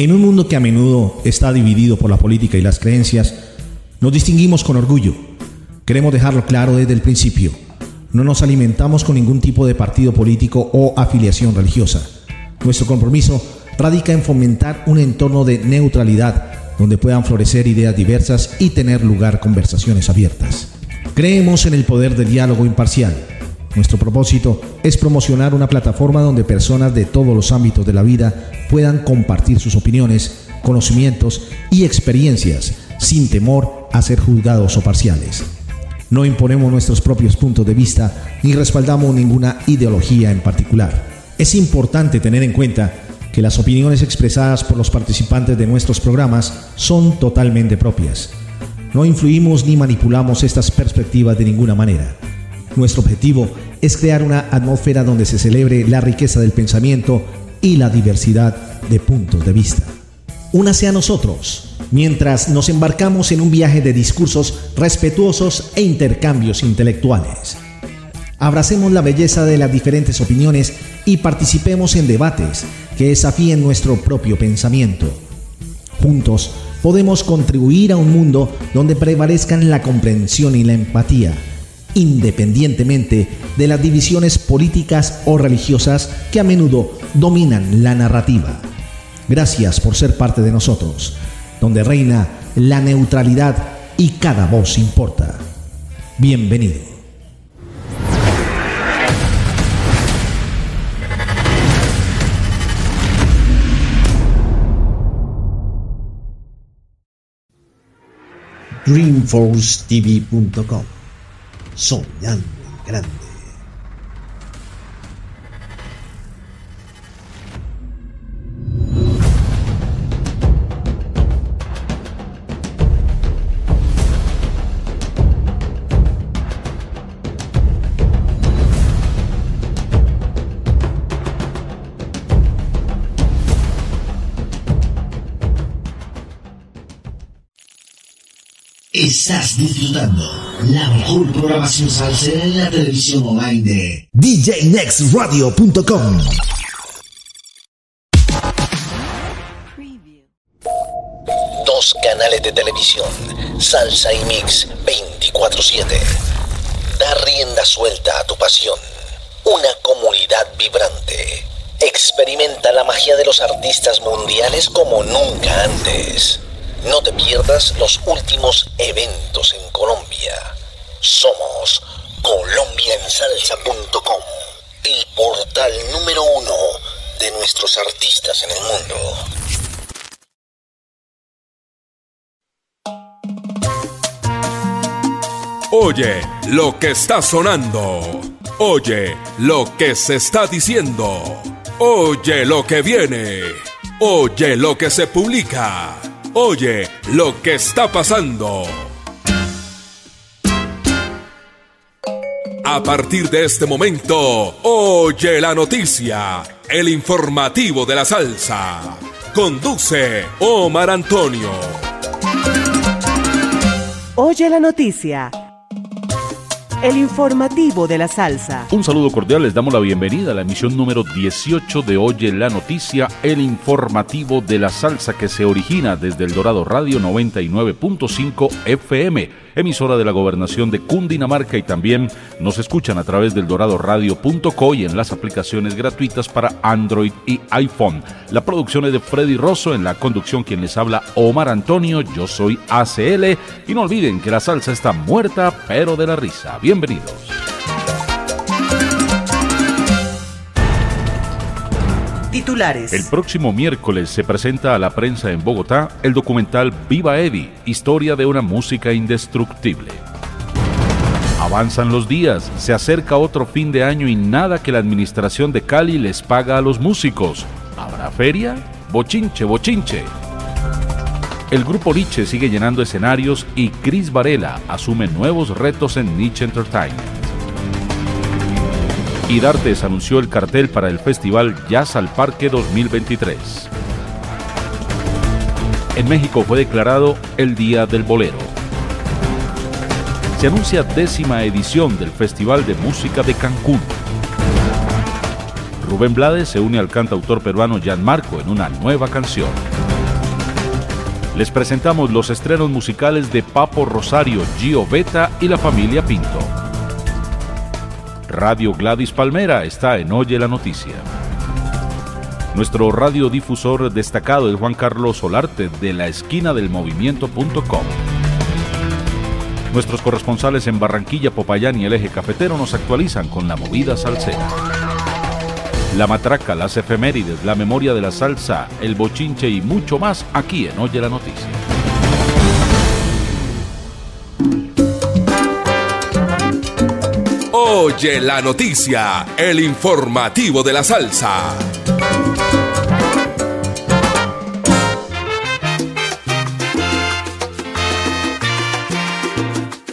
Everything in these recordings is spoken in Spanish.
En un mundo que a menudo está dividido por la política y las creencias, nos distinguimos con orgullo. Queremos dejarlo claro desde el principio. No nos alimentamos con ningún tipo de partido político o afiliación religiosa. Nuestro compromiso radica en fomentar un entorno de neutralidad donde puedan florecer ideas diversas y tener lugar conversaciones abiertas. Creemos en el poder del diálogo imparcial. Nuestro propósito es promocionar una plataforma donde personas de todos los ámbitos de la vida puedan compartir sus opiniones, conocimientos y experiencias sin temor a ser juzgados o parciales. No imponemos nuestros propios puntos de vista ni respaldamos ninguna ideología en particular. Es importante tener en cuenta que las opiniones expresadas por los participantes de nuestros programas son totalmente propias. No influimos ni manipulamos estas perspectivas de ninguna manera. Nuestro objetivo es crear una atmósfera donde se celebre la riqueza del pensamiento y la diversidad de puntos de vista. Únase a nosotros mientras nos embarcamos en un viaje de discursos respetuosos e intercambios intelectuales. Abracemos la belleza de las diferentes opiniones y participemos en debates que desafíen nuestro propio pensamiento. Juntos podemos contribuir a un mundo donde prevalezcan la comprensión y la empatía, independientemente de las divisiones políticas o religiosas que a menudo dominan la narrativa. Gracias por ser parte de nosotros, donde reina la neutralidad y cada voz importa. Bienvenido. dreamforcetv.com. Soñando en grande. Estás disfrutando la mejor programación salsera en la televisión online de DJNextRadio.com. Dos canales de televisión, Salsa y Mix 24/7. Da rienda suelta a tu pasión. Una comunidad vibrante. Experimenta la magia de los artistas mundiales como nunca antes. No te pierdas los últimos eventos en Colombia. Somos colombiansalsa.com, el portal número uno de nuestros artistas en el mundo. Oye lo que está sonando. Oye lo que se está diciendo. Oye lo que viene. Oye lo que se publica. Oye lo que está pasando. A partir de este momento, oye la noticia, el informativo de la salsa. Conduce Omar Antonio. Oye la noticia el informativo de la salsa. Un saludo cordial, les damos la bienvenida a la emisión número 18 de Oye la Noticia, el informativo de la salsa que se origina desde el Dorado Radio 99.5 FM emisora de la gobernación de Cundinamarca y también nos escuchan a través del doradoradio.co y en las aplicaciones gratuitas para Android y iPhone. La producción es de Freddy Rosso, en la conducción quien les habla Omar Antonio, yo soy ACL y no olviden que la salsa está muerta pero de la risa. Bienvenidos. Titulares. El próximo miércoles se presenta a la prensa en Bogotá el documental Viva Eddie, historia de una música indestructible. Avanzan los días, se acerca otro fin de año y nada que la administración de Cali les paga a los músicos. ¿Habrá feria? Bochinche, bochinche. El grupo Nietzsche sigue llenando escenarios y Chris Varela asume nuevos retos en Nietzsche Entertainment y Dartes anunció el cartel para el Festival Jazz al Parque 2023. En México fue declarado el Día del Bolero. Se anuncia décima edición del Festival de Música de Cancún. Rubén Blades se une al cantautor peruano Marco en una nueva canción. Les presentamos los estrenos musicales de Papo Rosario, Gio Beta y la familia Pinto. Radio Gladys Palmera está en Oye la Noticia. Nuestro radiodifusor destacado es Juan Carlos Solarte de la esquina del movimiento.com. Nuestros corresponsales en Barranquilla, Popayán y el eje cafetero nos actualizan con la movida salsera. La matraca, las efemérides, la memoria de la salsa, el bochinche y mucho más aquí en Oye la Noticia. Oye la Noticia, el informativo de la salsa.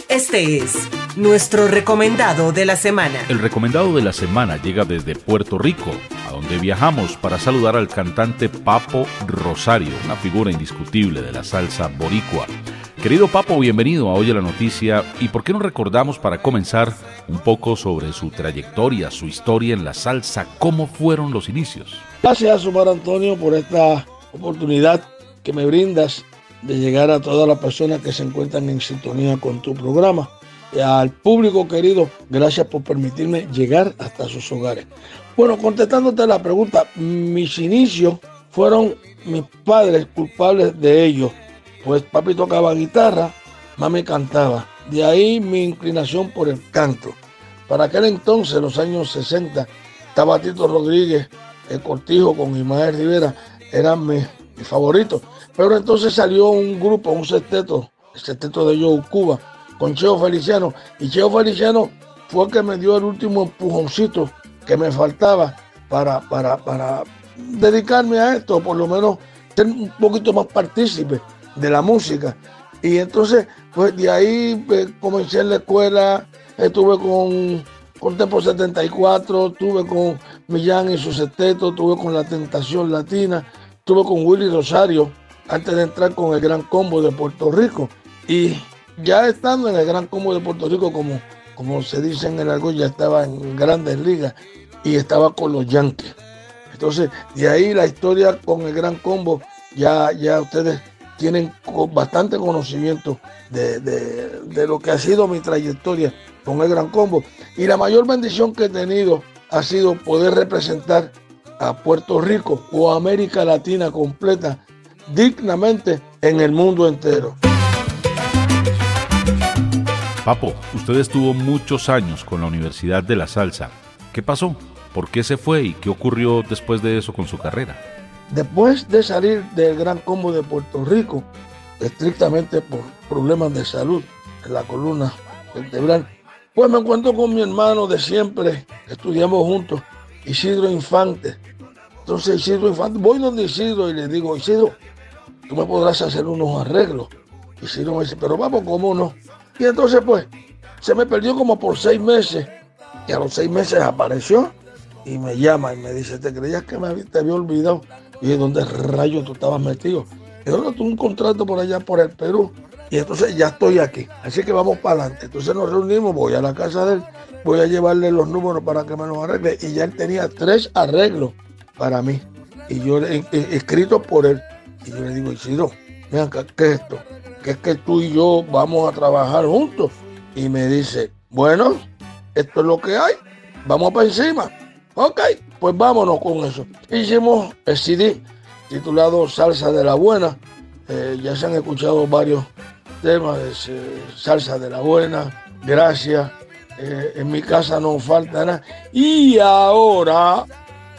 Este es nuestro recomendado de la semana. El recomendado de la semana llega desde Puerto Rico, a donde viajamos para saludar al cantante Papo Rosario, una figura indiscutible de la salsa boricua. Querido Papo, bienvenido a Oye la Noticia. ¿Y por qué no recordamos para comenzar un poco sobre su trayectoria, su historia en la salsa? ¿Cómo fueron los inicios? Gracias, Omar Antonio, por esta oportunidad que me brindas de llegar a todas las personas que se encuentran en sintonía con tu programa. Al público querido, gracias por permitirme llegar hasta sus hogares. Bueno, contestándote la pregunta, mis inicios fueron mis padres culpables de ellos. Pues papi tocaba guitarra, mami cantaba. De ahí mi inclinación por el canto. Para aquel entonces, los años 60, estaba Tito Rodríguez, el Cortijo con Ismael Rivera, eran mis, mis favoritos. Pero entonces salió un grupo, un sexteto, el sexteto de Joe Cuba, con Cheo Feliciano. Y Cheo Feliciano fue el que me dio el último empujoncito que me faltaba para, para, para dedicarme a esto, por lo menos ser un poquito más partícipe de la música. Y entonces, pues de ahí pues, comencé en la escuela, estuve con, con Tempo 74, estuve con Millán y su sexteto, estuve con La Tentación Latina, estuve con Willy Rosario, antes de entrar con el Gran Combo de Puerto Rico. Y ya estando en el Gran Combo de Puerto Rico, como, como se dice en el algo, ya estaba en grandes ligas y estaba con los Yankees. Entonces, de ahí la historia con el Gran Combo, ya, ya ustedes tienen bastante conocimiento de, de, de lo que ha sido mi trayectoria con el Gran Combo. Y la mayor bendición que he tenido ha sido poder representar a Puerto Rico o América Latina completa dignamente en el mundo entero. Papo, usted estuvo muchos años con la Universidad de la Salsa. ¿Qué pasó? ¿Por qué se fue y qué ocurrió después de eso con su carrera? Después de salir del Gran Combo de Puerto Rico, estrictamente por problemas de salud en la columna vertebral, pues me encuentro con mi hermano de siempre, estudiamos juntos, Isidro Infante. Entonces Isidro Infante, voy donde Isidro y le digo, Isidro, tú me podrás hacer unos arreglos. Isidro me dice, pero vamos, ¿cómo no? Y entonces pues se me perdió como por seis meses y a los seis meses apareció y me llama y me dice, ¿te creías que me te había olvidado? Y dije, ¿dónde rayos tú estabas metido? Y yo no tuve un contrato por allá por el Perú y entonces ya estoy aquí. Así que vamos para adelante. Entonces nos reunimos, voy a la casa de él, voy a llevarle los números para que me los arregle. Y ya él tenía tres arreglos para mí. Y yo he, escrito por él. Y yo le digo, Isidro, vean, ¿qué es esto? Es que tú y yo vamos a trabajar juntos. Y me dice, bueno, esto es lo que hay, vamos para encima. Ok, pues vámonos con eso. Hicimos el CD titulado Salsa de la Buena. Eh, ya se han escuchado varios temas de Salsa de la Buena, Gracias. Eh, en mi casa no falta nada. Y ahora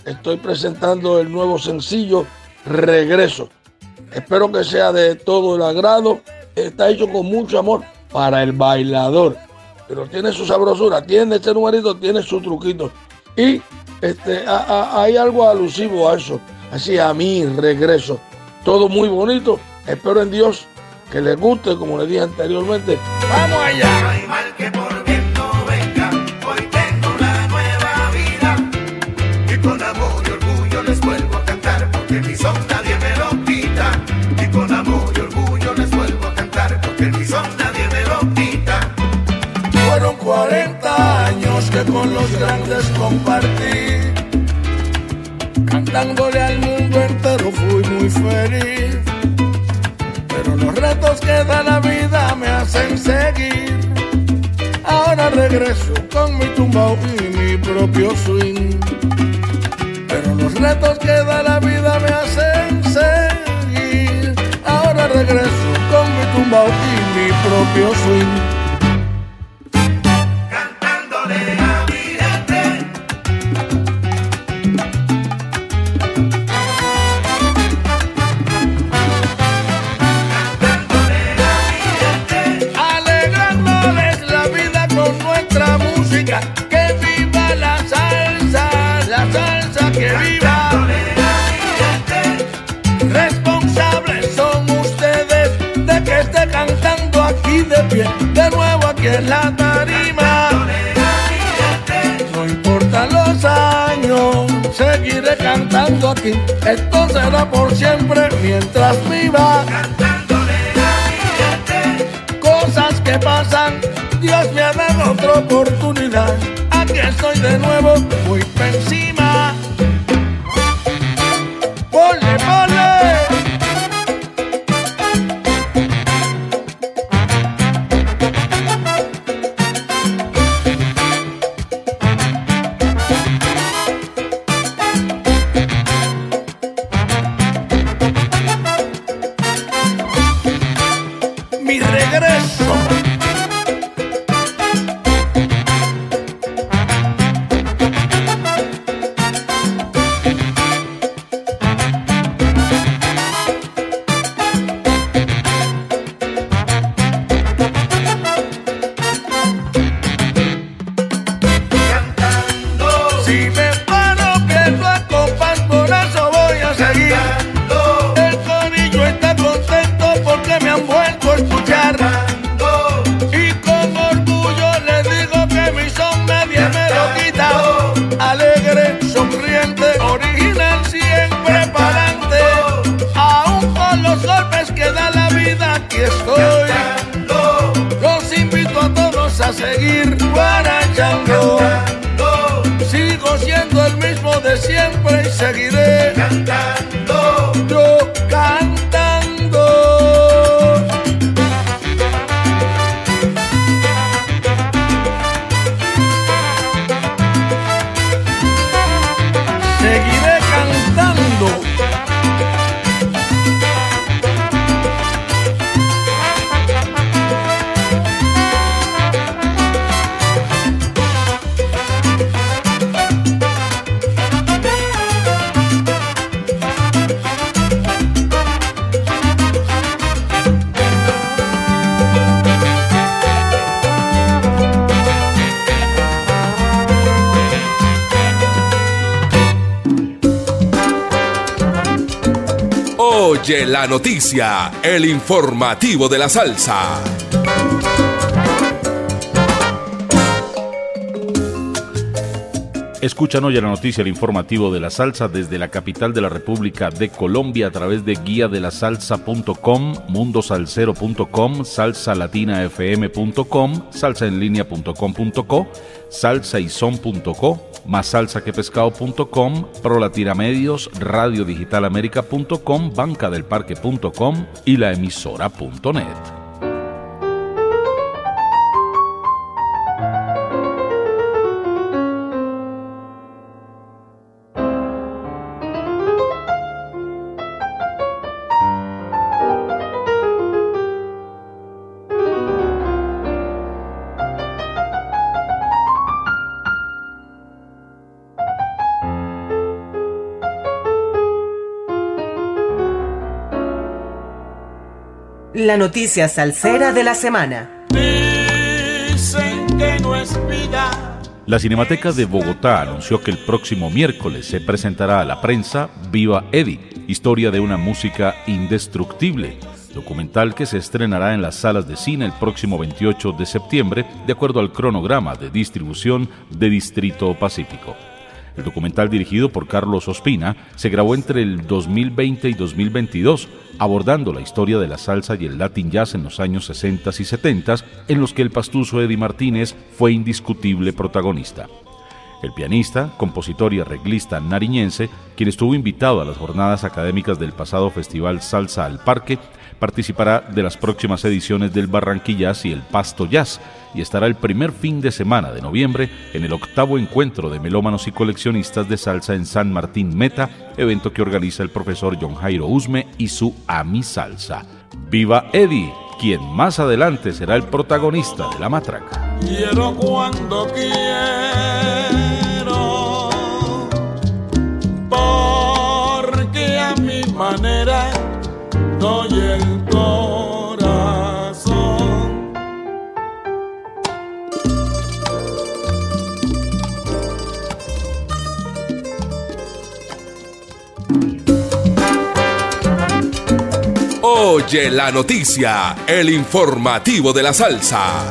estoy presentando el nuevo sencillo Regreso. Espero que sea de todo el agrado. Está hecho con mucho amor para el bailador. Pero tiene su sabrosura, tiene este numerito, tiene su truquito. Y este, hay algo alusivo a eso. Así a mí, regreso. Todo muy bonito. Espero en Dios que les guste, como les dije anteriormente. ¡Vamos allá! con los grandes compartí. Cantándole al mundo entero fui muy feliz. Pero los retos que da la vida me hacen seguir. Ahora regreso con mi tumbao y mi propio swing. Pero los retos que da la vida me hacen seguir. Ahora regreso con mi tumbao y mi propio swing. De nuevo aquí en la tarima. No importa los años, seguiré cantando aquí. Esto será por siempre mientras viva. Cosas que pasan, Dios me ha dado otra oportunidad. Aquí estoy de nuevo, muy encima. La noticia, el informativo de la salsa. Escuchan hoy la noticia, el informativo de la salsa desde la capital de la República de Colombia a través de guía de la salsa.com, mundosalcero.com, salsalatinafm.com, salsaenlinea.com.co, salsaison.co, más salsa que pescado.com, bancadelparque.com y la emisora.net. La noticia salsera de la semana. La Cinemateca de Bogotá anunció que el próximo miércoles se presentará a la prensa Viva Eddie, historia de una música indestructible, documental que se estrenará en las salas de cine el próximo 28 de septiembre, de acuerdo al cronograma de distribución de Distrito Pacífico. El documental dirigido por Carlos Ospina se grabó entre el 2020 y 2022, abordando la historia de la salsa y el Latin Jazz en los años 60 y 70, en los que el pastuso Eddie Martínez fue indiscutible protagonista. El pianista, compositor y arreglista nariñense, quien estuvo invitado a las jornadas académicas del pasado Festival Salsa al Parque, participará de las próximas ediciones del Barranquillas y el Pasto Jazz y estará el primer fin de semana de noviembre en el octavo encuentro de melómanos y coleccionistas de salsa en San Martín Meta, evento que organiza el profesor John Jairo Usme y su Ami Salsa. ¡Viva Eddie! quien más adelante será el protagonista de la matraca. Quiero cuando doy el corazón. Oye la noticia, el informativo de la salsa.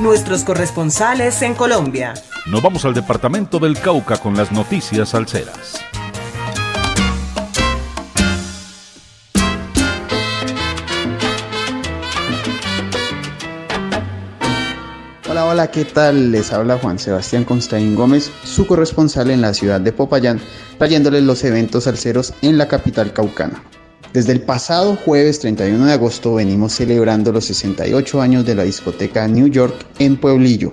Nuestros corresponsales en Colombia. Nos vamos al departamento del Cauca con las noticias salseras. Hola, hola, ¿qué tal? Les habla Juan Sebastián Constaín Gómez, su corresponsal en la ciudad de Popayán, trayéndoles los eventos salseros en la capital caucana. Desde el pasado jueves 31 de agosto venimos celebrando los 68 años de la discoteca New York en Pueblillo,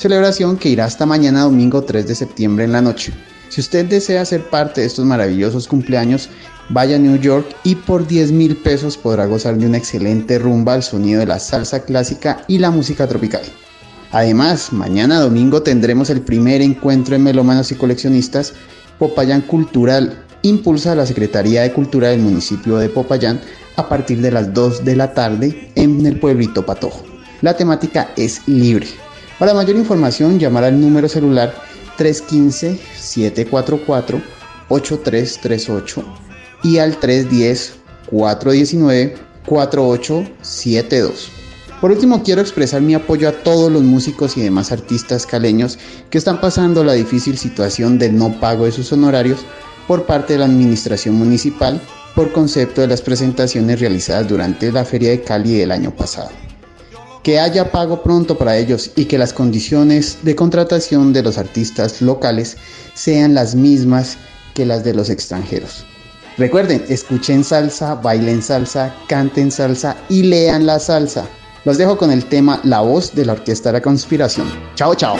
celebración que irá hasta mañana domingo 3 de septiembre en la noche. Si usted desea ser parte de estos maravillosos cumpleaños, vaya a New York y por 10 mil pesos podrá gozar de una excelente rumba al sonido de la salsa clásica y la música tropical. Además, mañana domingo tendremos el primer encuentro de melómanos y coleccionistas Popayán Cultural, impulsa la Secretaría de Cultura del municipio de Popayán a partir de las 2 de la tarde en el pueblito Patojo. La temática es libre. Para mayor información, llamar al número celular 315-744-8338 y al 310-419-4872. Por último, quiero expresar mi apoyo a todos los músicos y demás artistas caleños que están pasando la difícil situación del no pago de sus honorarios por parte de la administración municipal por concepto de las presentaciones realizadas durante la Feria de Cali del año pasado. Que haya pago pronto para ellos y que las condiciones de contratación de los artistas locales sean las mismas que las de los extranjeros. Recuerden, escuchen salsa, bailen salsa, canten salsa y lean la salsa. Los dejo con el tema La voz de la Orquesta de la Conspiración. Chao, chao.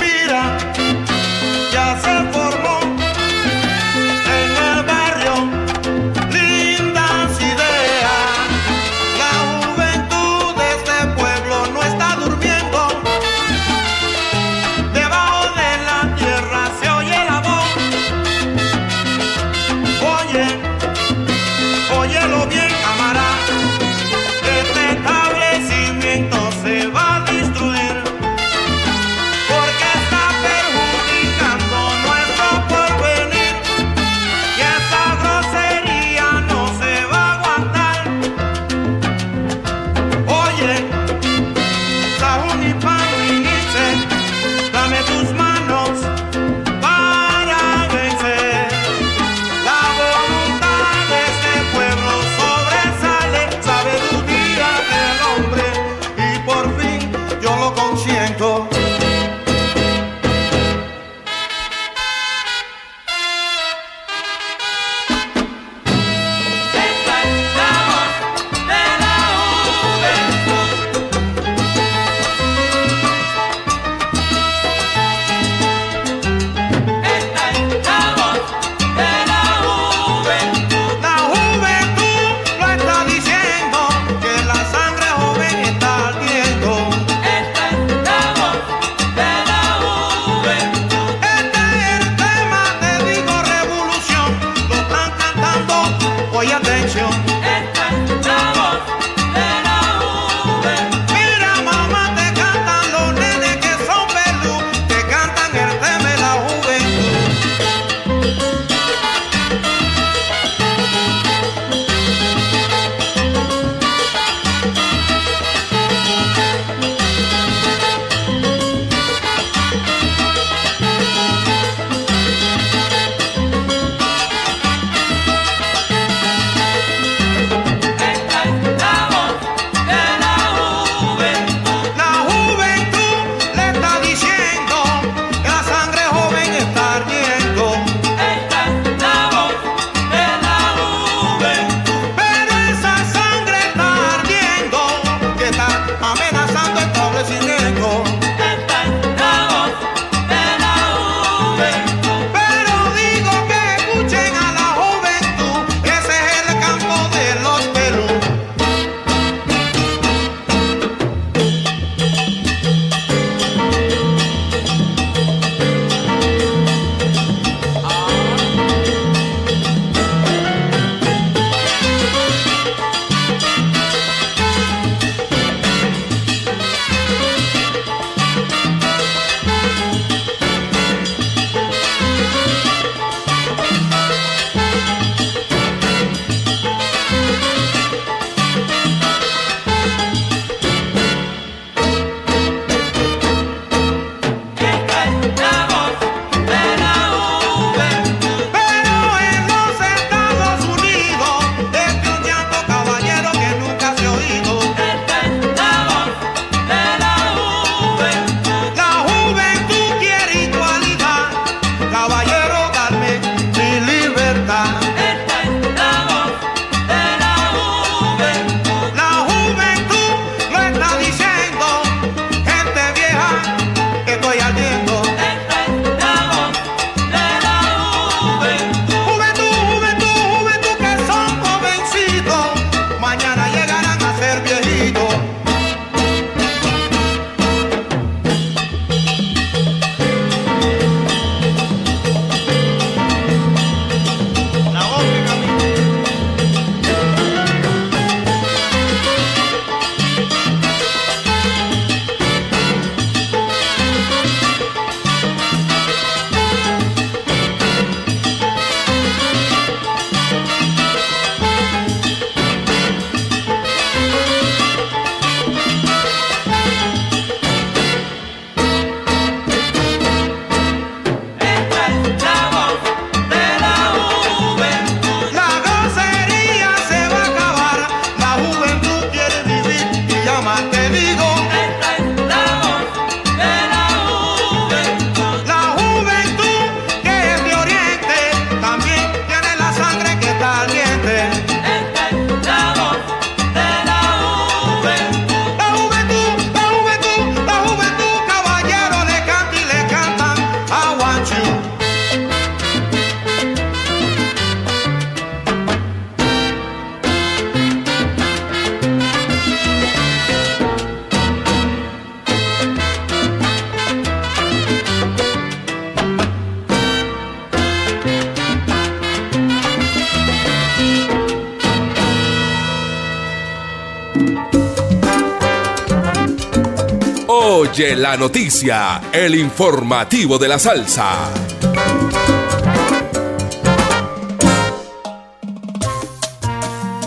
La noticia, el informativo de la salsa.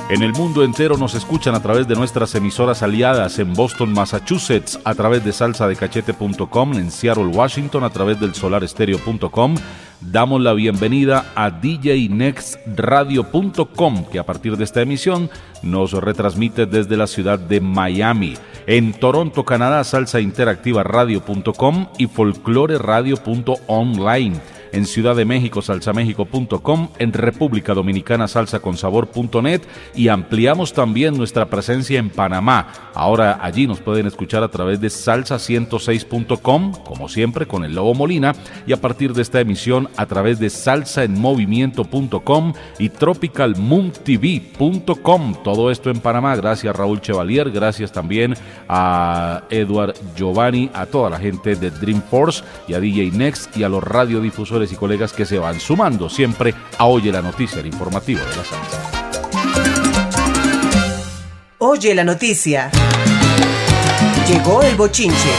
En el mundo entero nos escuchan a través de nuestras emisoras aliadas en Boston, Massachusetts, a través de salsadecachete.com, en Seattle, Washington, a través del solarestereo.com. Damos la bienvenida a djnextradio.com, que a partir de esta emisión nos retransmite desde la ciudad de Miami. En Toronto, Canadá, salsainteractivaradio.com y folcloreradio.online en Ciudad de México, salsamexico.com, en República Dominicana, salsaconsabor.net y ampliamos también nuestra presencia en Panamá. Ahora allí nos pueden escuchar a través de salsa106.com, como siempre con el Lobo Molina, y a partir de esta emisión a través de salsaenmovimiento.com y tropicalmoontv.com. Todo esto en Panamá, gracias Raúl Chevalier, gracias también a Edward Giovanni, a toda la gente de Dreamforce y a DJ Next y a los radiodifusores y colegas que se van sumando siempre a Oye la Noticia, el informativo de la salsa. Oye la noticia. Llegó el bochinche.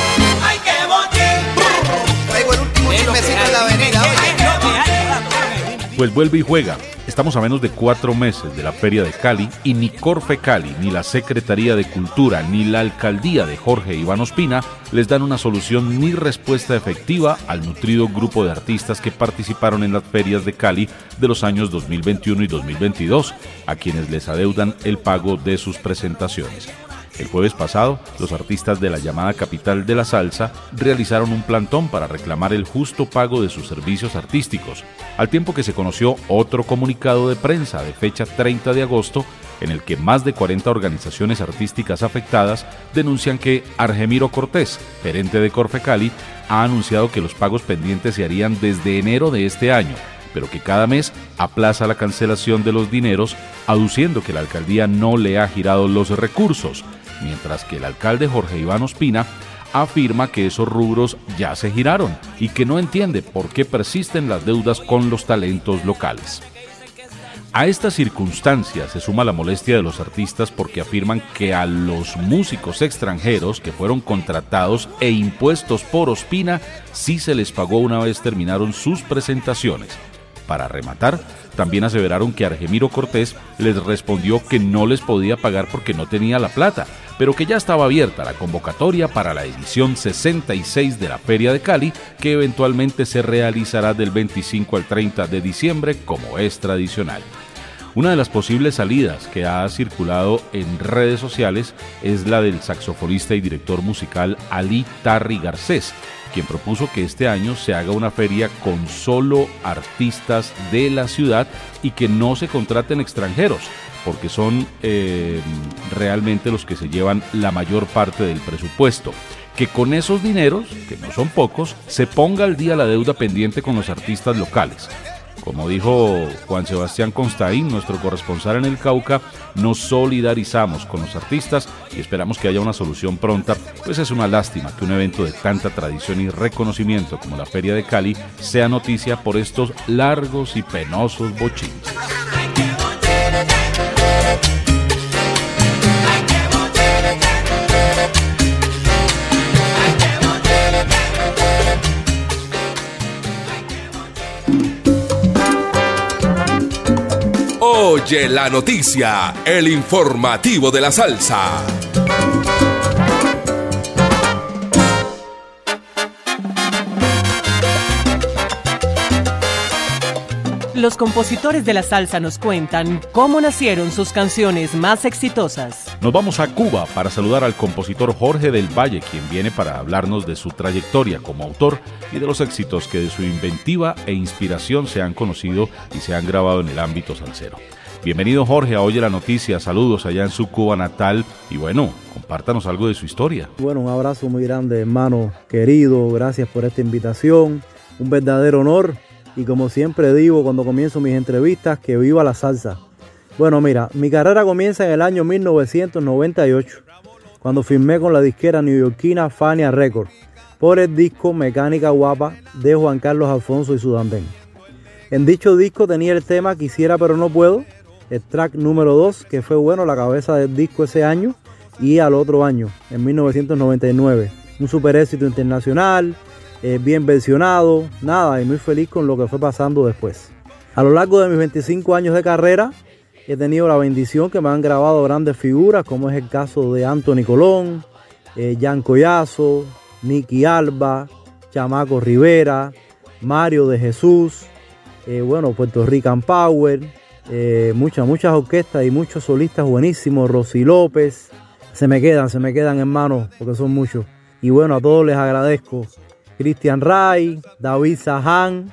¡Ay, qué botín! Traigo el último chismecito en la avenida, oye. Pues vuelve y juega. Estamos a menos de cuatro meses de la Feria de Cali y ni Corfe Cali, ni la Secretaría de Cultura, ni la Alcaldía de Jorge Iván Ospina les dan una solución ni respuesta efectiva al nutrido grupo de artistas que participaron en las ferias de Cali de los años 2021 y 2022, a quienes les adeudan el pago de sus presentaciones. El jueves pasado, los artistas de la llamada capital de la salsa realizaron un plantón para reclamar el justo pago de sus servicios artísticos, al tiempo que se conoció otro comunicado de prensa de fecha 30 de agosto en el que más de 40 organizaciones artísticas afectadas denuncian que Argemiro Cortés, gerente de Corfecali, ha anunciado que los pagos pendientes se harían desde enero de este año, pero que cada mes aplaza la cancelación de los dineros, aduciendo que la alcaldía no le ha girado los recursos, mientras que el alcalde Jorge Iván Ospina afirma que esos rubros ya se giraron y que no entiende por qué persisten las deudas con los talentos locales. A estas circunstancias se suma la molestia de los artistas porque afirman que a los músicos extranjeros que fueron contratados e impuestos por Ospina sí se les pagó una vez terminaron sus presentaciones. Para rematar, también aseveraron que Argemiro Cortés les respondió que no les podía pagar porque no tenía la plata, pero que ya estaba abierta la convocatoria para la edición 66 de la Feria de Cali, que eventualmente se realizará del 25 al 30 de diciembre como es tradicional. Una de las posibles salidas que ha circulado en redes sociales es la del saxofonista y director musical Ali Tarri Garcés, quien propuso que este año se haga una feria con solo artistas de la ciudad y que no se contraten extranjeros, porque son eh, realmente los que se llevan la mayor parte del presupuesto. Que con esos dineros, que no son pocos, se ponga al día la deuda pendiente con los artistas locales. Como dijo Juan Sebastián Constaín, nuestro corresponsal en el Cauca, nos solidarizamos con los artistas y esperamos que haya una solución pronta, pues es una lástima que un evento de tanta tradición y reconocimiento como la Feria de Cali sea noticia por estos largos y penosos bochines. Oye la noticia, el informativo de la salsa. Los compositores de la salsa nos cuentan cómo nacieron sus canciones más exitosas. Nos vamos a Cuba para saludar al compositor Jorge del Valle, quien viene para hablarnos de su trayectoria como autor y de los éxitos que de su inventiva e inspiración se han conocido y se han grabado en el ámbito salsero. Bienvenido Jorge a Oye la Noticia, saludos allá en su Cuba natal y bueno, compártanos algo de su historia. Bueno, un abrazo muy grande hermano querido, gracias por esta invitación, un verdadero honor y como siempre digo cuando comienzo mis entrevistas, que viva la salsa. Bueno, mira, mi carrera comienza en el año 1998, cuando firmé con la disquera neoyorquina Fania Records por el disco Mecánica Guapa de Juan Carlos Alfonso y Sudandén. En dicho disco tenía el tema Quisiera pero no puedo, el track número 2, que fue bueno la cabeza del disco ese año y al otro año, en 1999. Un super éxito internacional, eh, bien versionado, nada, y muy feliz con lo que fue pasando después. A lo largo de mis 25 años de carrera, he tenido la bendición que me han grabado grandes figuras, como es el caso de Anthony Colón, eh, Jan Collazo, Nicky Alba, Chamaco Rivera, Mario de Jesús, eh, bueno, Puerto Rican Power, muchas, muchas orquestas y muchos solistas buenísimos, Rosy López. Se me quedan, se me quedan hermanos, porque son muchos. Y bueno, a todos les agradezco Cristian Ray, David Sahan.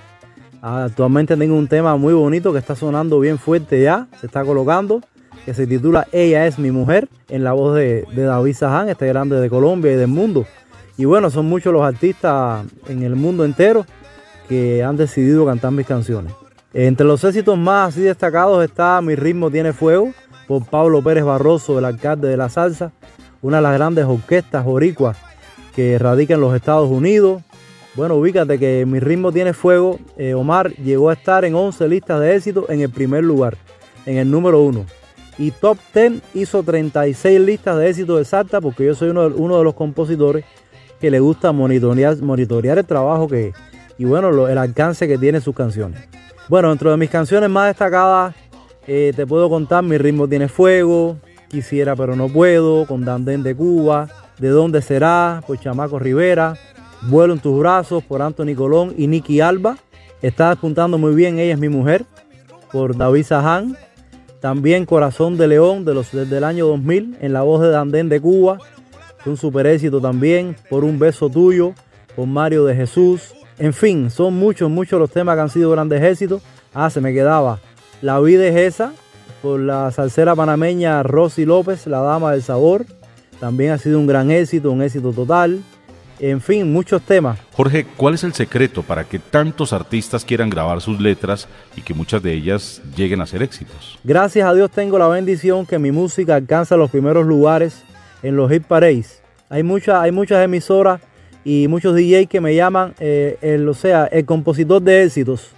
Actualmente tengo un tema muy bonito que está sonando bien fuerte ya, se está colocando, que se titula Ella es mi mujer, en la voz de, David Sahan, este grande de Colombia y del mundo. Y bueno, son muchos los artistas en el mundo entero que han decidido cantar mis canciones. Entre los éxitos más así destacados está Mi ritmo tiene fuego, por Pablo Pérez Barroso, el alcalde de la salsa, una de las grandes orquestas boricuas que radica en los Estados Unidos, bueno, ubícate que mi ritmo tiene fuego. Eh, Omar llegó a estar en 11 listas de éxito en el primer lugar, en el número 1. Y Top 10 hizo 36 listas de éxito exactas porque yo soy uno de, de los compositores que le gusta monitorear, el trabajo que y bueno, el alcance que tiene sus canciones. Bueno, dentro de mis canciones más destacadas eh, te puedo contar Mi ritmo tiene fuego, Quisiera pero no puedo, con Dandén de Cuba, De dónde será, por Chamaco Rivera, Vuelo en tus brazos por Anthony Colón y Nicky Alba. Está apuntando muy bien Ella es mi mujer por David Sahan. También Corazón de León de los, desde el año 2000 en la voz de Dandén de Cuba. Un super éxito también por Un beso tuyo por Mario de Jesús. En fin, son muchos, muchos los temas que han sido grandes éxitos. Ah, se me quedaba La vida es esa por la salsera panameña Rosy López, la dama del sabor. También ha sido un gran éxito, un éxito total en fin, muchos temas. Jorge, ¿cuál es el secreto para que tantos artistas quieran grabar sus letras y que muchas de ellas lleguen a ser éxitos? Gracias a Dios tengo la bendición que mi música alcanza los primeros lugares en los hit parades. Hay, hay muchas emisoras y muchos DJs que me llaman, eh, el, o sea, el compositor de éxitos,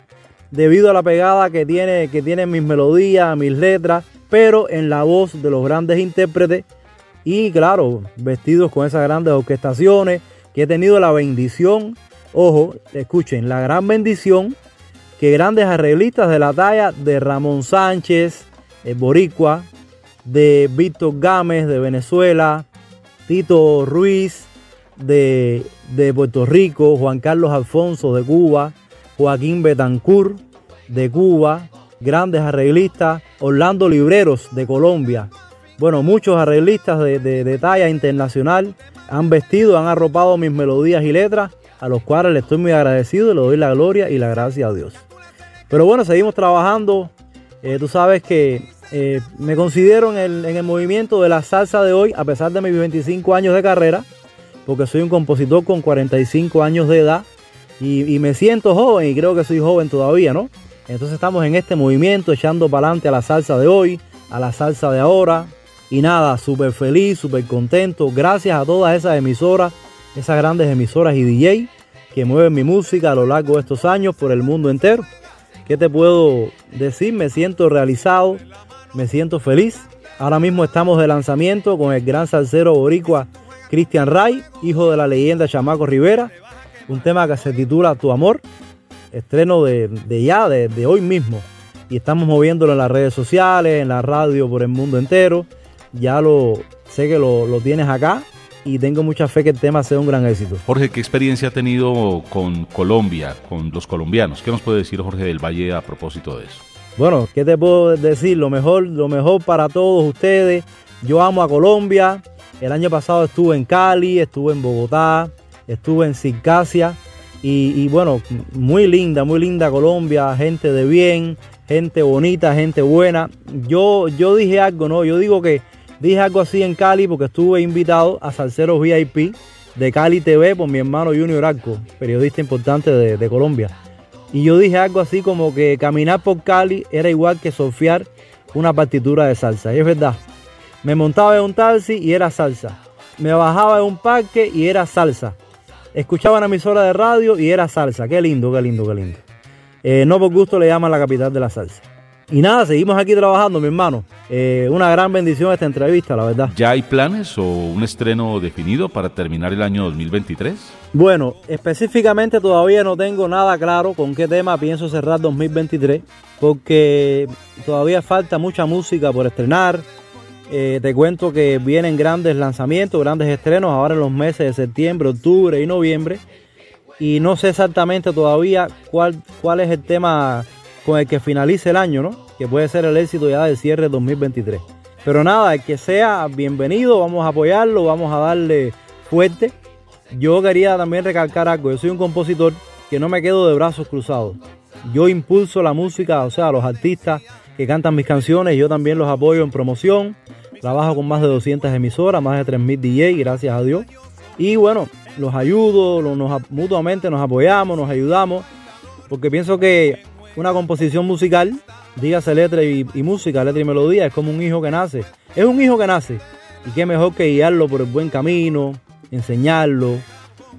debido a la pegada que tiene, que tiene mis melodías, mis letras, pero en la voz de los grandes intérpretes y claro, vestidos con esas grandes orquestaciones que he tenido la bendición, ojo, escuchen, la gran bendición que grandes arreglistas de la talla de Ramón Sánchez, el Boricua, de Víctor Gámez de Venezuela, Tito Ruiz de, de, Puerto Rico, Juan Carlos Alfonso de Cuba, Joaquín Betancourt de Cuba, grandes arreglistas, Orlando Libreros de Colombia. Bueno, muchos arreglistas de, de, de talla internacional han vestido, han arropado mis melodías y letras, a los cuales le estoy muy agradecido y le doy la gloria y la gracia a Dios. Pero bueno, seguimos trabajando. Eh, tú sabes que eh, me considero en el, en el movimiento de la salsa de hoy, a pesar de mis 25 años de carrera, porque soy un compositor con 45 años de edad y, me siento joven y creo que soy joven todavía, ¿no? Entonces estamos en este movimiento echando para adelante a la salsa de hoy, a la salsa de ahora. Y nada, súper feliz, súper contento. Gracias a todas esas emisoras, esas grandes emisoras y DJ que mueven mi música a lo largo de estos años por el mundo entero. ¿Qué te puedo decir? Me siento realizado, me siento feliz. Ahora mismo estamos de lanzamiento con el gran salsero boricua Cristian Ray, hijo de la leyenda Chamaco Rivera. Un tema que se titula Tu Amor, estreno de, de ya, de, de, hoy mismo. Y estamos moviéndolo en las redes sociales, en la radio, por el mundo entero. Ya lo sé que lo, lo tienes acá y tengo mucha fe que el tema sea un gran éxito. Jorge, ¿qué experiencia ha tenido con Colombia, con los colombianos? ¿Qué nos puede decir Jorge del Valle a propósito de eso? Bueno, ¿qué te puedo decir? Lo mejor, lo mejor para todos ustedes. Yo amo a Colombia. El año pasado estuve en Cali, estuve en Bogotá, estuve en Circasia. Y, bueno, muy linda, muy linda Colombia, gente de bien, gente bonita, gente buena. Yo, yo dije algo, ¿no? Yo digo que dije algo así en Cali porque estuve invitado a Salceros VIP de Cali TV por mi hermano Junior Arco, periodista importante de, de Colombia. Y yo dije algo así como que caminar por Cali era igual que surfear una partitura de salsa. Y es verdad. Me montaba en un taxi y era salsa. Me bajaba en un parque y era salsa. Escuchaba una emisora de radio y era salsa. Qué lindo, qué lindo, qué lindo. Eh, no por gusto le llaman la capital de la salsa. Y nada, seguimos aquí trabajando, mi hermano. Eh, una gran bendición esta entrevista, la verdad. ¿Ya hay planes o un estreno definido para terminar el año 2023? Bueno, específicamente todavía no tengo nada claro con qué tema pienso cerrar 2023, porque todavía falta mucha música por estrenar. Eh, te cuento que vienen grandes lanzamientos, grandes estrenos ahora en los meses de septiembre, octubre y noviembre. Y no sé exactamente todavía cuál, cuál es el tema con el que finalice el año, ¿no? Que puede ser el éxito ya del cierre 2023. Pero nada, el que sea bienvenido, vamos a apoyarlo, vamos a darle fuerte. Yo quería también recalcar algo, yo soy un compositor que no me quedo de brazos cruzados. Yo impulso la música, o sea, los artistas que cantan mis canciones, yo también los apoyo en promoción. Trabajo con más de 200 emisoras, más de 3.000 DJ, gracias a Dios. Y bueno, los ayudo, nos, mutuamente nos apoyamos, nos ayudamos, porque pienso que una composición musical, dígase letra y, música, letra y melodía, es como un hijo que nace. Es un hijo que nace. Y qué mejor que guiarlo por el buen camino, enseñarlo,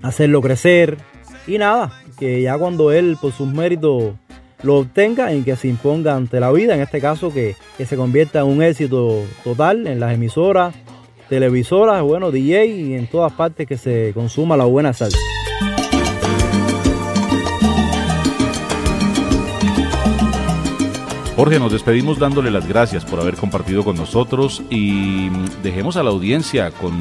hacerlo crecer. Y nada, que ya cuando él por sus méritos lo obtenga y que se imponga ante la vida, en este caso que, que se convierta en un éxito total en las emisoras, televisoras, bueno, DJ y en todas partes que se consuma la buena salsa. Jorge, nos despedimos dándole las gracias por haber compartido con nosotros y dejemos a la audiencia con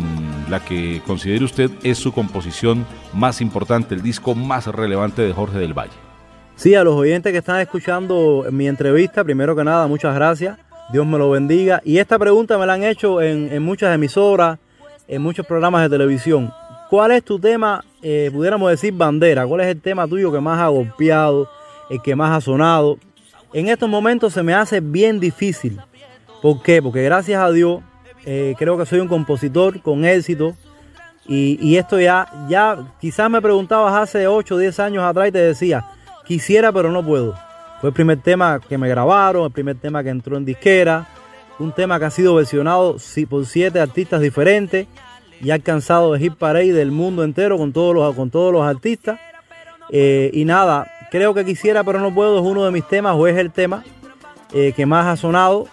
la que considere usted es su composición más importante, el disco más relevante de Jorge del Valle. Sí, a los oyentes que están escuchando mi entrevista, primero que nada, muchas gracias. Dios me lo bendiga. Y esta pregunta me la han hecho en, en muchas emisoras, en muchos programas de televisión. ¿Cuál es tu tema, eh, pudiéramos decir bandera? ¿Cuál es el tema tuyo que más ha golpeado, el que más ha sonado? En estos momentos se me hace bien difícil. ¿Por qué? Porque gracias a Dios eh, creo que soy un compositor con éxito. Y, y, esto ya, ya, quizás me preguntabas hace 8 o 10 años atrás y te decía, quisiera pero no puedo. Fue el primer tema que me grabaron, el primer tema que entró en disquera, un tema que ha sido versionado por siete artistas diferentes y ha alcanzado el hit parade del mundo entero con todos los, con todos los artistas. Eh, y nada, creo que quisiera pero no puedo es uno de mis temas o es el tema eh, que más ha sonado.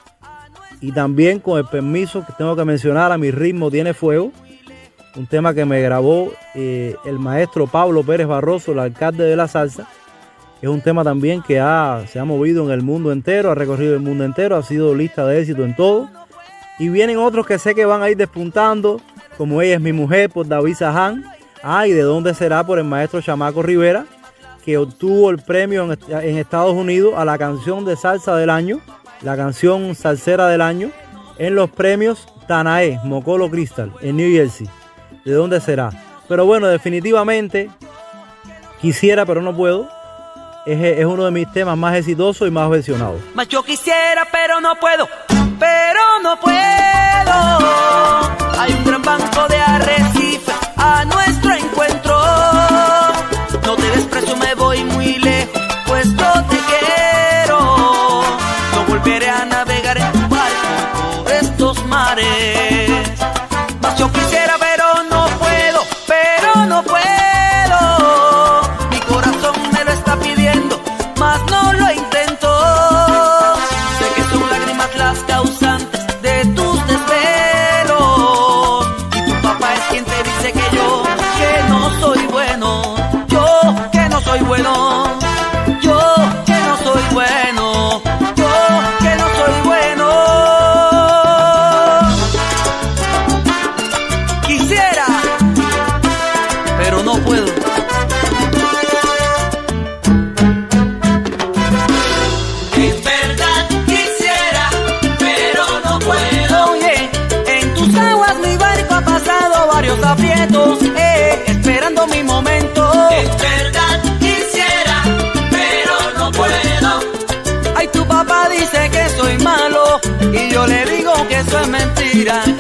Y también con el permiso que tengo que mencionar a mi ritmo tiene fuego. Un tema que me grabó eh, el maestro Pablo Pérez Barroso, el alcalde de la salsa es un tema también que ha, se ha movido en el mundo entero, ha recorrido el mundo entero, ha sido lista de éxito en todo. Y vienen otros que sé que van a ir despuntando, como Ella es mi mujer por David Sahan. Ah, y de dónde será por el maestro Chamaco Rivera, que obtuvo el premio en, en Estados Unidos a la canción de salsa del año, la canción salsera del año, en los premios Tanae, Mocolo Crystal, en New Jersey. ¿De dónde será? Pero bueno, definitivamente quisiera, pero no puedo, es, es uno de mis temas más exitosos y más versionados. Más yo quisiera, pero no puedo, pero no puedo. Hay un gran banco de arrecife a nuestro mentira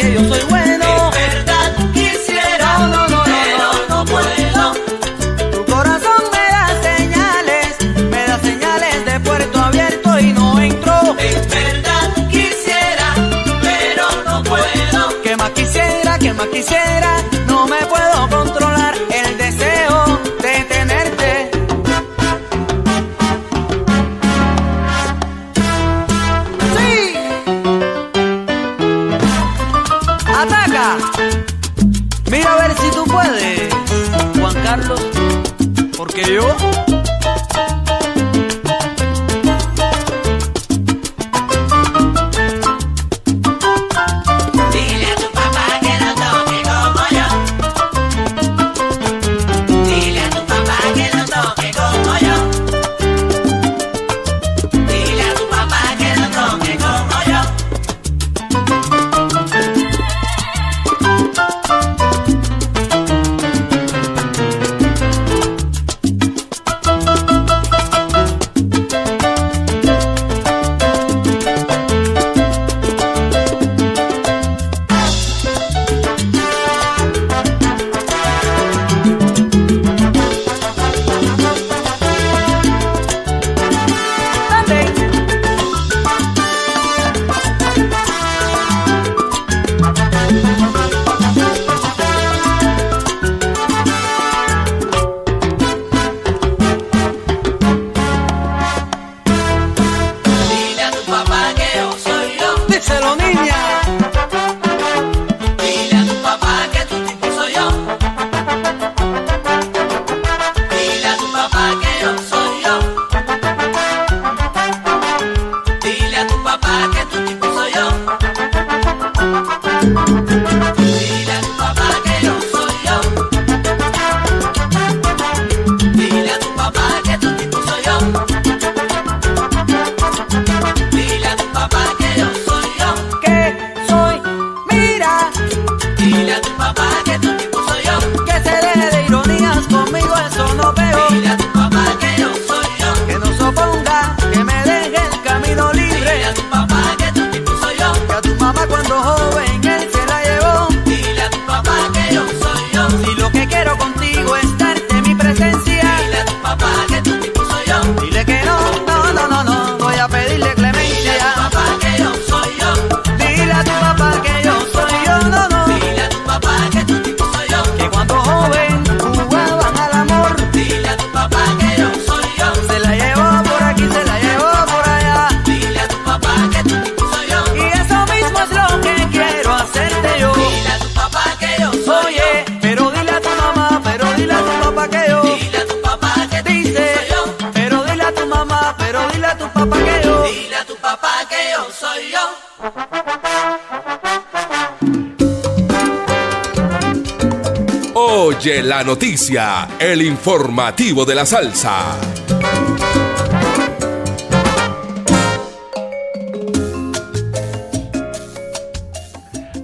noticia, el informativo de la salsa.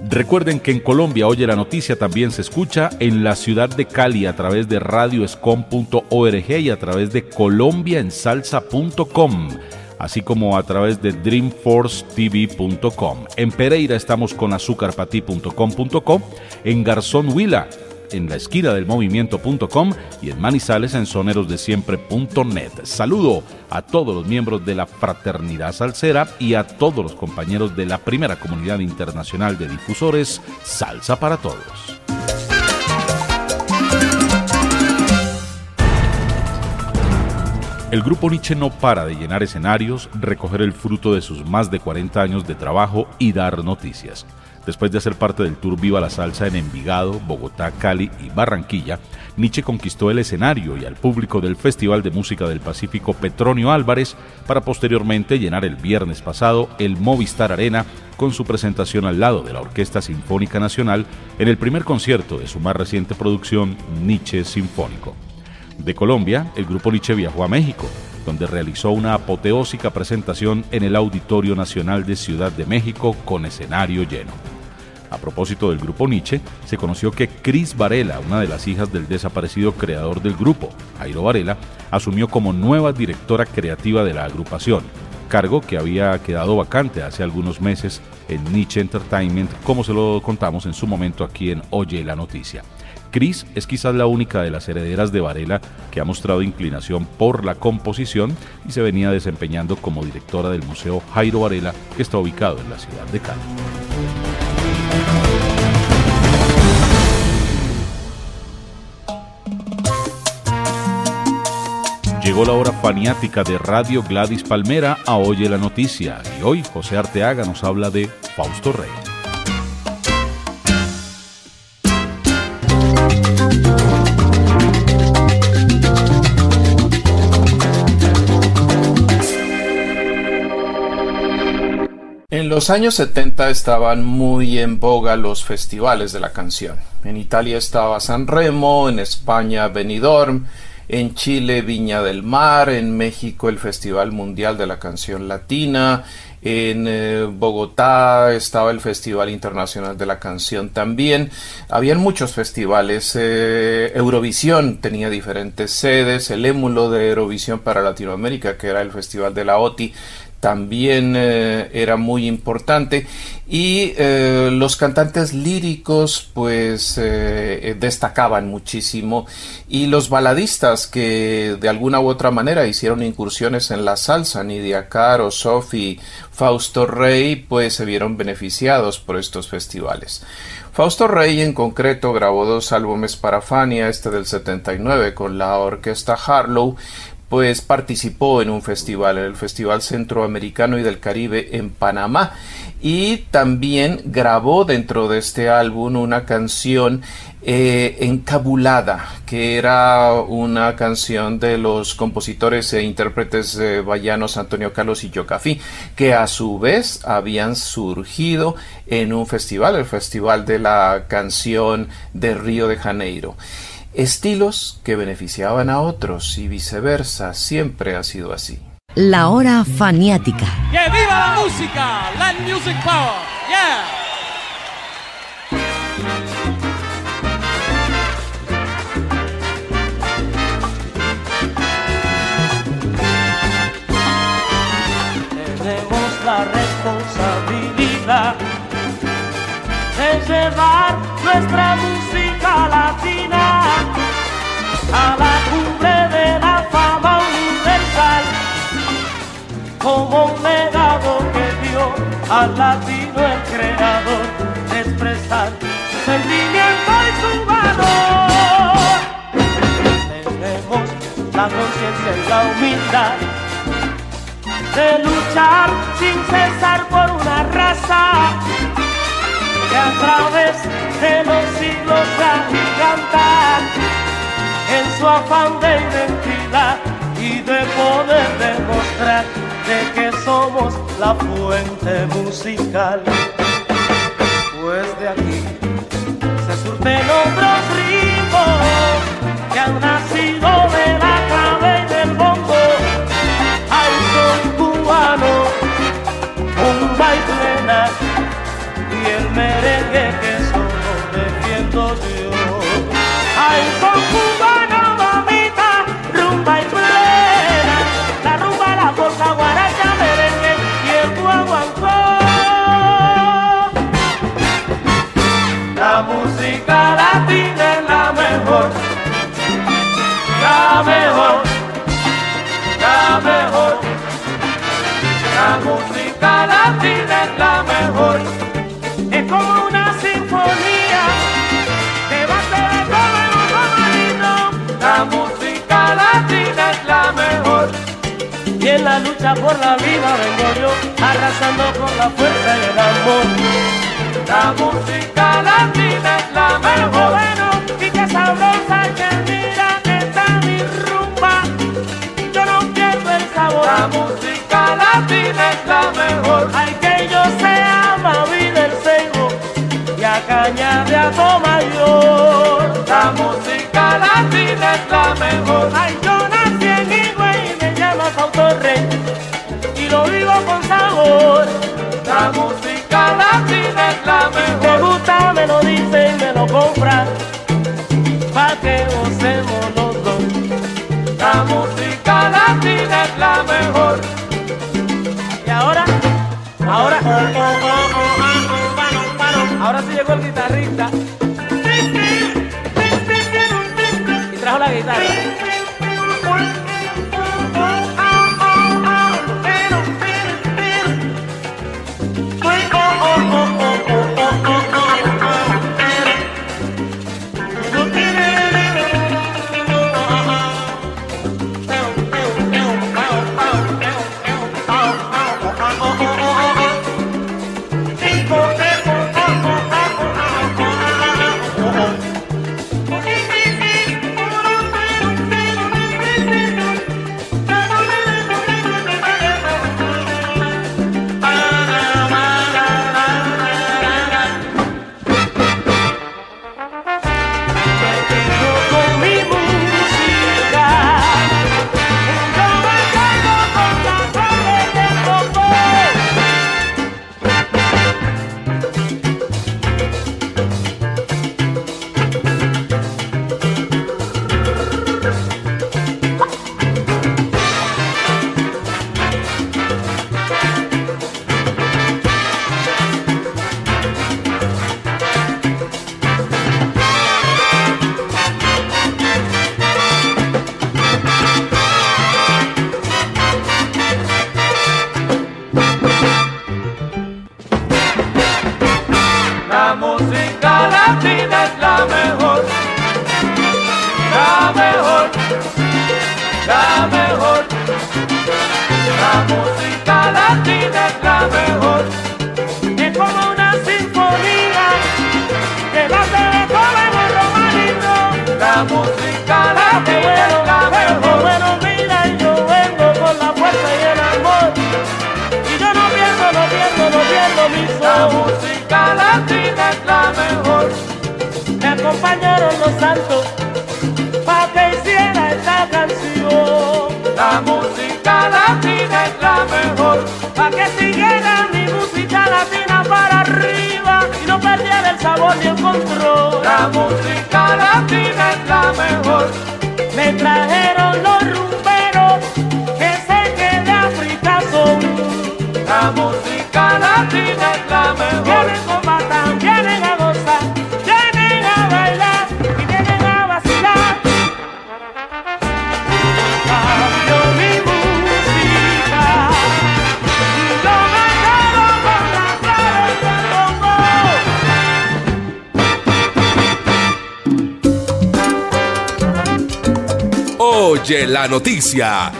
Recuerden que en Colombia Oye la Noticia también se escucha en la ciudad de Cali a través de radioescom.org y a través de colombiaensalsa.com, así como a través de dreamforcetv.com. En Pereira estamos con azúcarpatí.com.co, en Garzón Huila en la esquina del movimiento.com y en Manizales en sonerosdesiempre.net. Saludo a todos los miembros de la Fraternidad Salsera y a todos los compañeros de la primera comunidad internacional de difusores Salsa para Todos. El grupo Nietzsche no para de llenar escenarios, recoger el fruto de sus más de 40 años de trabajo y dar noticias. Después de hacer parte del tour Viva la Salsa en Envigado, Bogotá, Cali y Barranquilla, Nietzsche conquistó el escenario y al público del Festival de Música del Pacífico Petronio Álvarez para posteriormente llenar el viernes pasado el Movistar Arena con su presentación al lado de la Orquesta Sinfónica Nacional en el primer concierto de su más reciente producción Nietzsche Sinfónico. De Colombia, el grupo Nietzsche viajó a México, donde realizó una apoteósica presentación en el Auditorio Nacional de Ciudad de México con escenario lleno. A propósito del grupo Nietzsche, se conoció que Cris Varela, una de las hijas del desaparecido creador del grupo, Jairo Varela, asumió como nueva directora creativa de la agrupación, cargo que había quedado vacante hace algunos meses en Nietzsche Entertainment, como se lo contamos en su momento aquí en Oye la Noticia. Cris es quizás la única de las herederas de Varela que ha mostrado inclinación por la composición y se venía desempeñando como directora del Museo Jairo Varela, que está ubicado en la ciudad de Cali. Llegó la hora faniática de Radio Gladys Palmera a Oye la Noticia y hoy José Arteaga nos habla de Fausto Rey. En los años 70 estaban muy en boga los festivales de la canción. En Italia estaba San Remo, en España Benidorm, en Chile Viña del Mar, en México el Festival Mundial de la Canción Latina, en eh, Bogotá estaba el Festival Internacional de la Canción también. Habían muchos festivales. eh, Eurovisión tenía diferentes sedes. El émulo de Eurovisión para Latinoamérica, que era el Festival de la OTI, también eh, era muy importante y eh, los cantantes líricos pues eh, destacaban muchísimo y los baladistas que de alguna u otra manera hicieron incursiones en la salsa Nidia Caro, Sophie, Fausto Rey pues se vieron beneficiados por estos festivales. Fausto Rey en concreto grabó dos álbumes para Fania, este del 79 con la orquesta Harlow, pues participó en un festival, el Festival Centroamericano y del Caribe en Panamá. Y también grabó dentro de este álbum una canción eh, encabulada, que era una canción de los compositores e intérpretes eh, bayanos Antonio Carlos y Yocafí, que a su vez habían surgido en un festival, el Festival de la Canción de Río de Janeiro. Estilos que beneficiaban a otros y viceversa, siempre ha sido así. La hora faniática. ¡Que viva la música! ¡Land Music Power! ¡Yeah! Al latino el creador de expresar su sentimiento y su valor. Tenemos la conciencia y la humildad de luchar sin cesar por una raza que a través de los siglos se cantar en su afán de identidad y de poder demostrar de que somos la fuente musical. Pues de aquí se surten otros ritmos la mejor, la mejor. La música latina es la mejor. Es como una sinfonía que va a todo el mundo. La música latina es la mejor. Y en la lucha por la vida vengo yo, arrasando con la fuerza y el amor. La música latina es la mejor. La música latina es la mejor. Ay, que yo sea vida el ceibo y a caña de ato mayor. La música latina es la mejor. Ay, yo el guitarrista.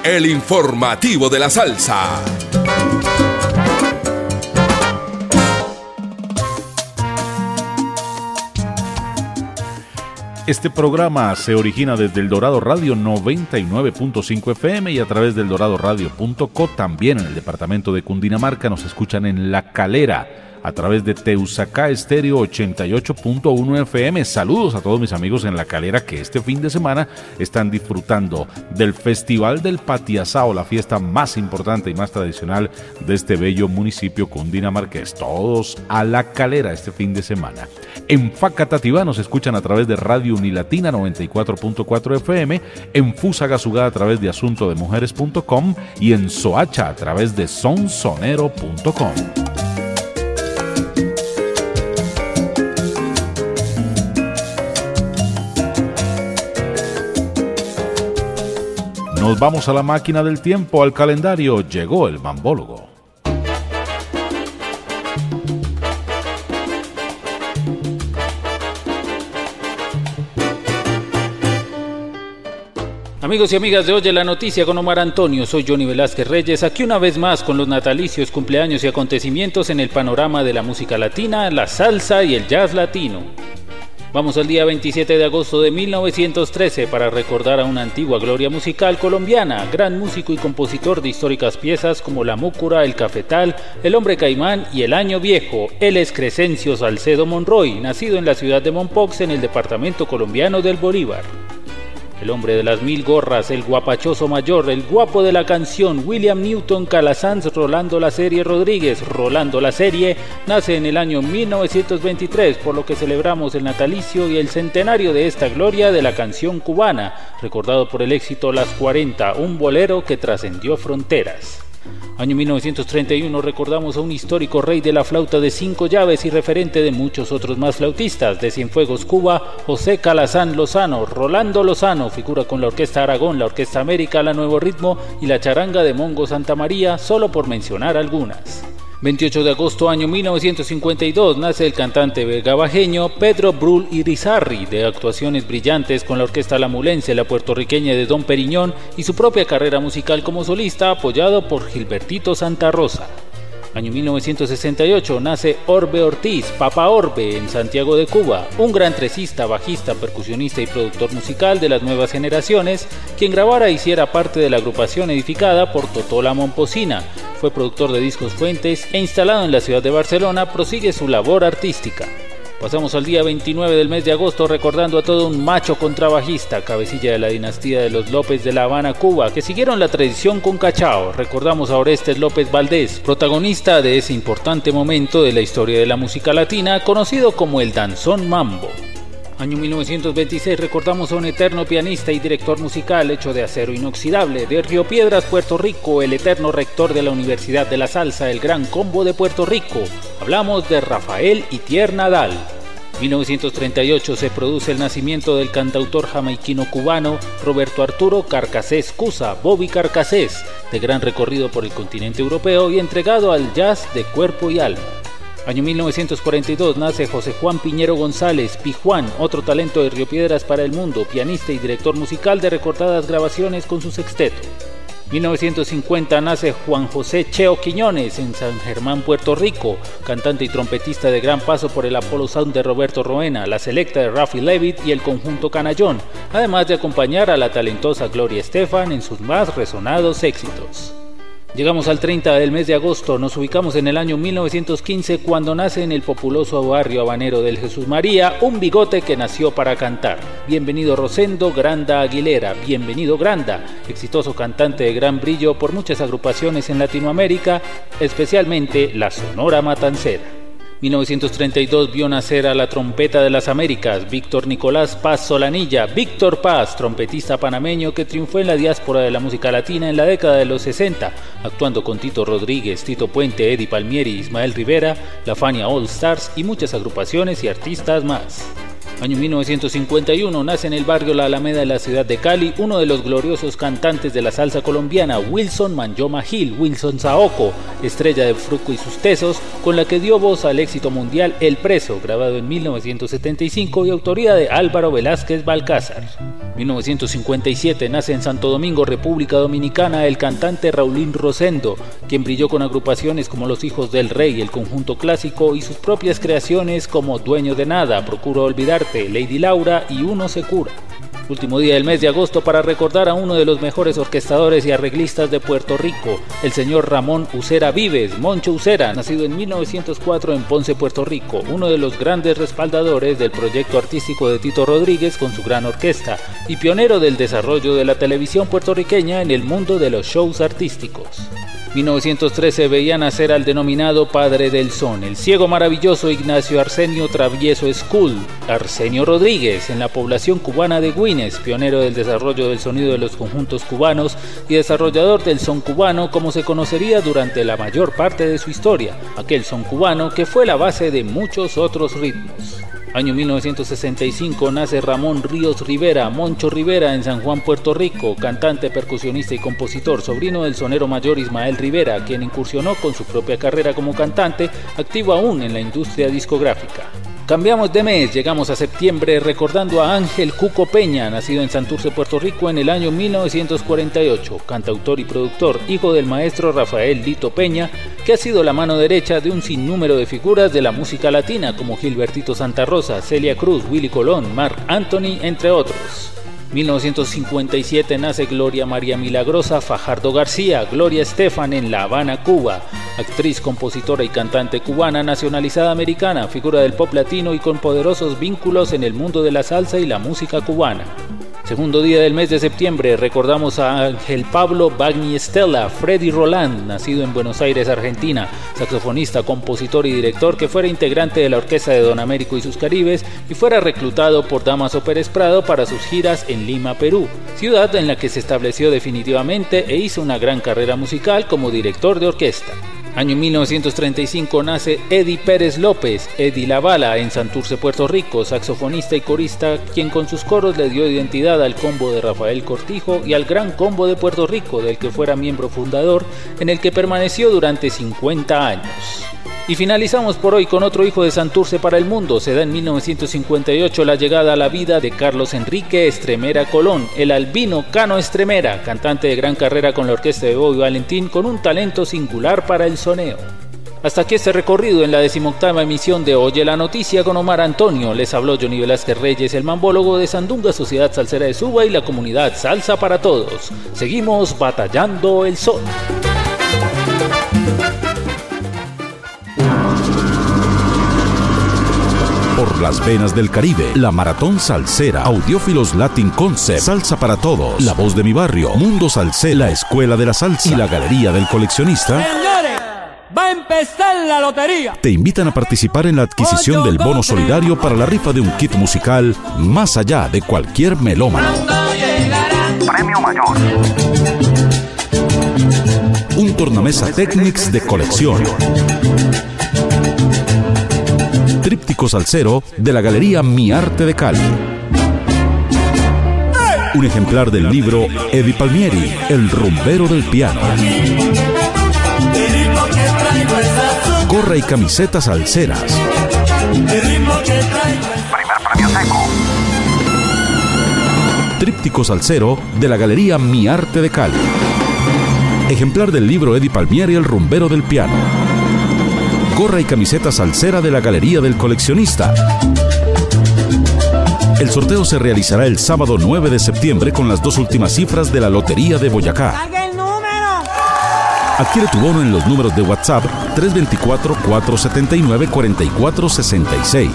El informativo de la salsa. Este programa se origina desde el Dorado Radio 99.5 FM y a través del doradoradio.co. También en el departamento de Cundinamarca nos escuchan en La Calera a través de Teusacá Estéreo 88.1 FM. Saludos a todos mis amigos en La Calera que este fin de semana están disfrutando del Festival del Patiazao, la fiesta más importante y más tradicional de este bello municipio cundinamarqués. Todos a La Calera este fin de semana. En Facatativá nos escuchan a través de Radio Unilatina 94.4 FM, en Fusagasugá a través de asuntodemujeres.com y en Soacha a través de sonsonero.com. Nos vamos a la máquina del tiempo, al calendario. Llegó el bambólogo. Amigos y amigas de Oye la Noticia con Omar Antonio, soy Johnny Velázquez Reyes, aquí una vez más con los natalicios, cumpleaños y acontecimientos en el panorama de la música latina, la salsa y el jazz latino. Vamos al día 27 de agosto de 1913 para recordar a una antigua gloria musical colombiana, gran músico y compositor de históricas piezas como La Múcura, El Cafetal, El Hombre Caimán y El Año Viejo. Él es Crescencio Salcedo Monroy, nacido en la ciudad de Monpox en el departamento colombiano del Bolívar. El hombre de las mil gorras, el guapachoso mayor, el guapo de la canción, William Newton Calasanz Rolando la Serie Rodríguez, Rolando la Serie, nace en el año 1923, por lo que celebramos el natalicio y el centenario de esta gloria de la canción cubana, recordado por el éxito Las 40, un bolero que trascendió fronteras. Año 1931 recordamos a un histórico rey de la flauta de cinco llaves y referente de muchos otros más flautistas de Cienfuegos Cuba, José Calazán Lozano, Rolando Lozano, figura con la Orquesta Aragón, la Orquesta América, la Nuevo Ritmo y la Charanga de Mongo Santa María, solo por mencionar algunas. 28 de agosto año 1952 nace el cantante vegabajeño Pedro Brul Irizarri, de actuaciones brillantes con la orquesta lamulense, la puertorriqueña de Don Periñón y su propia carrera musical como solista apoyado por Gilbertito Santa Rosa. Año 1968 nace Orbe Ortiz, Papa Orbe, en Santiago de Cuba, un gran tresista, bajista, percusionista y productor musical de las nuevas generaciones, quien grabara e hiciera parte de la agrupación edificada por Totola Momposina. Fue productor de discos Fuentes e instalado en la ciudad de Barcelona, prosigue su labor artística. Pasamos al día 29 del mes de agosto recordando a todo un macho contrabajista, cabecilla de la dinastía de los López de La Habana, Cuba, que siguieron la tradición con Cachao. Recordamos a Orestes López Valdés, protagonista de ese importante momento de la historia de la música latina, conocido como el danzón mambo. Año 1926 recordamos a un eterno pianista y director musical hecho de acero inoxidable de Río Piedras, Puerto Rico, el eterno rector de la Universidad de la Salsa, el Gran Combo de Puerto Rico. Hablamos de Rafael Itier Nadal. 1938 se produce el nacimiento del cantautor jamaiquino cubano Roberto Arturo Carcasés Cusa, Bobby Carcasés, de gran recorrido por el continente europeo y entregado al jazz de cuerpo y alma. Año 1942 nace José Juan Piñero González, Pijuán, otro talento de Río Piedras para el mundo, pianista y director musical de recordadas grabaciones con su sexteto. 1950 nace Juan José Cheo Quiñones en San Germán, Puerto Rico, cantante y trompetista de gran paso por el Apollo Sound de Roberto Roena, la selecta de Rafi Levitt y el conjunto Canallón, además de acompañar a la talentosa Gloria Estefan en sus más resonados éxitos. Llegamos al 30 del mes de agosto, nos ubicamos en el año 1915 cuando nace en el populoso barrio habanero del Jesús María un bigote que nació para cantar. Bienvenido Rosendo Granda Aguilera, bienvenido Granda, exitoso cantante de gran brillo por muchas agrupaciones en Latinoamérica, especialmente la Sonora Matancera. 1932 vio nacer a la trompeta de las Américas, Víctor Nicolás Paz Solanilla, Víctor Paz, trompetista panameño que triunfó en la diáspora de la música latina en la década de los 60, actuando con Tito Rodríguez, Tito Puente, Eddie Palmieri, Ismael Rivera, la Fania All Stars y muchas agrupaciones y artistas más. Año 1951 nace en el barrio La Alameda de la ciudad de Cali uno de los gloriosos cantantes de la salsa colombiana, Wilson Manjoma Gil, Wilson Saoko, estrella de Fruco y sus tesos, con la que dio voz al éxito mundial El Preso, grabado en 1975 y autoría de Álvaro Velázquez Balcázar. 1957 nace en Santo Domingo, República Dominicana, el cantante Raulín Rosendo, quien brilló con agrupaciones como Los Hijos del Rey, el conjunto clásico y sus propias creaciones como Dueño de Nada, Procuro Lady Laura y Uno se cura. Último día del mes de agosto para recordar a uno de los mejores orquestadores y arreglistas de Puerto Rico, el señor Ramón Usera Vives, Moncho Usera, nacido en 1904 en Ponce, Puerto Rico, uno de los grandes respaldadores del proyecto artístico de Tito Rodríguez con su gran orquesta y pionero del desarrollo de la televisión puertorriqueña en el mundo de los shows artísticos. 1913 veía nacer al denominado Padre del Son, el ciego maravilloso Ignacio Arsenio Travieso School, Arsenio Rodríguez, en la población cubana de Guines, pionero del desarrollo del sonido de los conjuntos cubanos y desarrollador del son cubano como se conocería durante la mayor parte de su historia, aquel son cubano que fue la base de muchos otros ritmos. Año 1965 nace Ramón Ríos Rivera, Moncho Rivera en San Juan, Puerto Rico, cantante, percusionista y compositor, sobrino del sonero mayor Ismael Rivera, quien incursionó con su propia carrera como cantante, activo aún en la industria discográfica. Cambiamos de mes, llegamos a septiembre recordando a Ángel Cuco Peña, nacido en Santurce, Puerto Rico en el año 1948, cantautor y productor, hijo del maestro Rafael Lito Peña, que ha sido la mano derecha de un sinnúmero de figuras de la música latina como Gilbertito Santa Rosa, Celia Cruz, Willy Colón, Mark Anthony, entre otros. 1957 nace Gloria María Milagrosa Fajardo García, Gloria Estefan en La Habana, Cuba, actriz, compositora y cantante cubana nacionalizada americana, figura del pop latino y con poderosos vínculos en el mundo de la salsa y la música cubana. Segundo día del mes de septiembre recordamos a Ángel Pablo Bagni Estela, Freddy Roland, nacido en Buenos Aires, Argentina, saxofonista, compositor y director que fuera integrante de la orquesta de Don Américo y sus Caribes y fuera reclutado por Damaso Pérez Prado para sus giras en Lima, Perú, ciudad en la que se estableció definitivamente e hizo una gran carrera musical como director de orquesta. Año 1935 nace Eddie Pérez López, Eddie Lavala, en Santurce, Puerto Rico, saxofonista y corista, quien con sus coros le dio identidad al combo de Rafael Cortijo y al Gran Combo de Puerto Rico, del que fuera miembro fundador, en el que permaneció durante 50 años. Y finalizamos por hoy con otro hijo de Santurce para el mundo. Se da en 1958 la llegada a la vida de Carlos Enrique Estremera Colón, el albino Cano Estremera, cantante de gran carrera con la orquesta de Bobby Valentín, con un talento singular para el Hasta aquí este recorrido en la decimoctava emisión de Oye la Noticia con Omar Antonio. Les habló Johnny Velázquez Reyes, el mambólogo de Sandunga Sociedad Salsera de Suba y la comunidad Salsa para Todos. Seguimos batallando el sol. Por las venas del Caribe, la Maratón Salsera, Audiófilos Latin Concept, Salsa para Todos, La Voz de mi Barrio, Mundo Salsera, la Escuela de la Salsa y la Galería del Coleccionista Señores, va a empezar la lotería. te invitan a participar en la adquisición del bono solidario para la rifa de un kit musical más allá de cualquier melómano. Premio mayor. Un tornamesa Technics de colección. Tríptico salsero de la Galería Mi Arte de Cali. Un ejemplar del libro Eddie Palmieri, El rumbero del piano. Gorra y camisetas salseras. Primer premio seco. Tríptico salsero de la Galería Mi Arte de Cali. Ejemplar del libro Eddie Palmieri, El rumbero del piano. Gorra y camiseta salsera de la Galería del Coleccionista. El sorteo se realizará el sábado 9 de septiembre con las dos últimas cifras de la Lotería de Boyacá. Adquiere tu bono en los números de WhatsApp 324-479-4466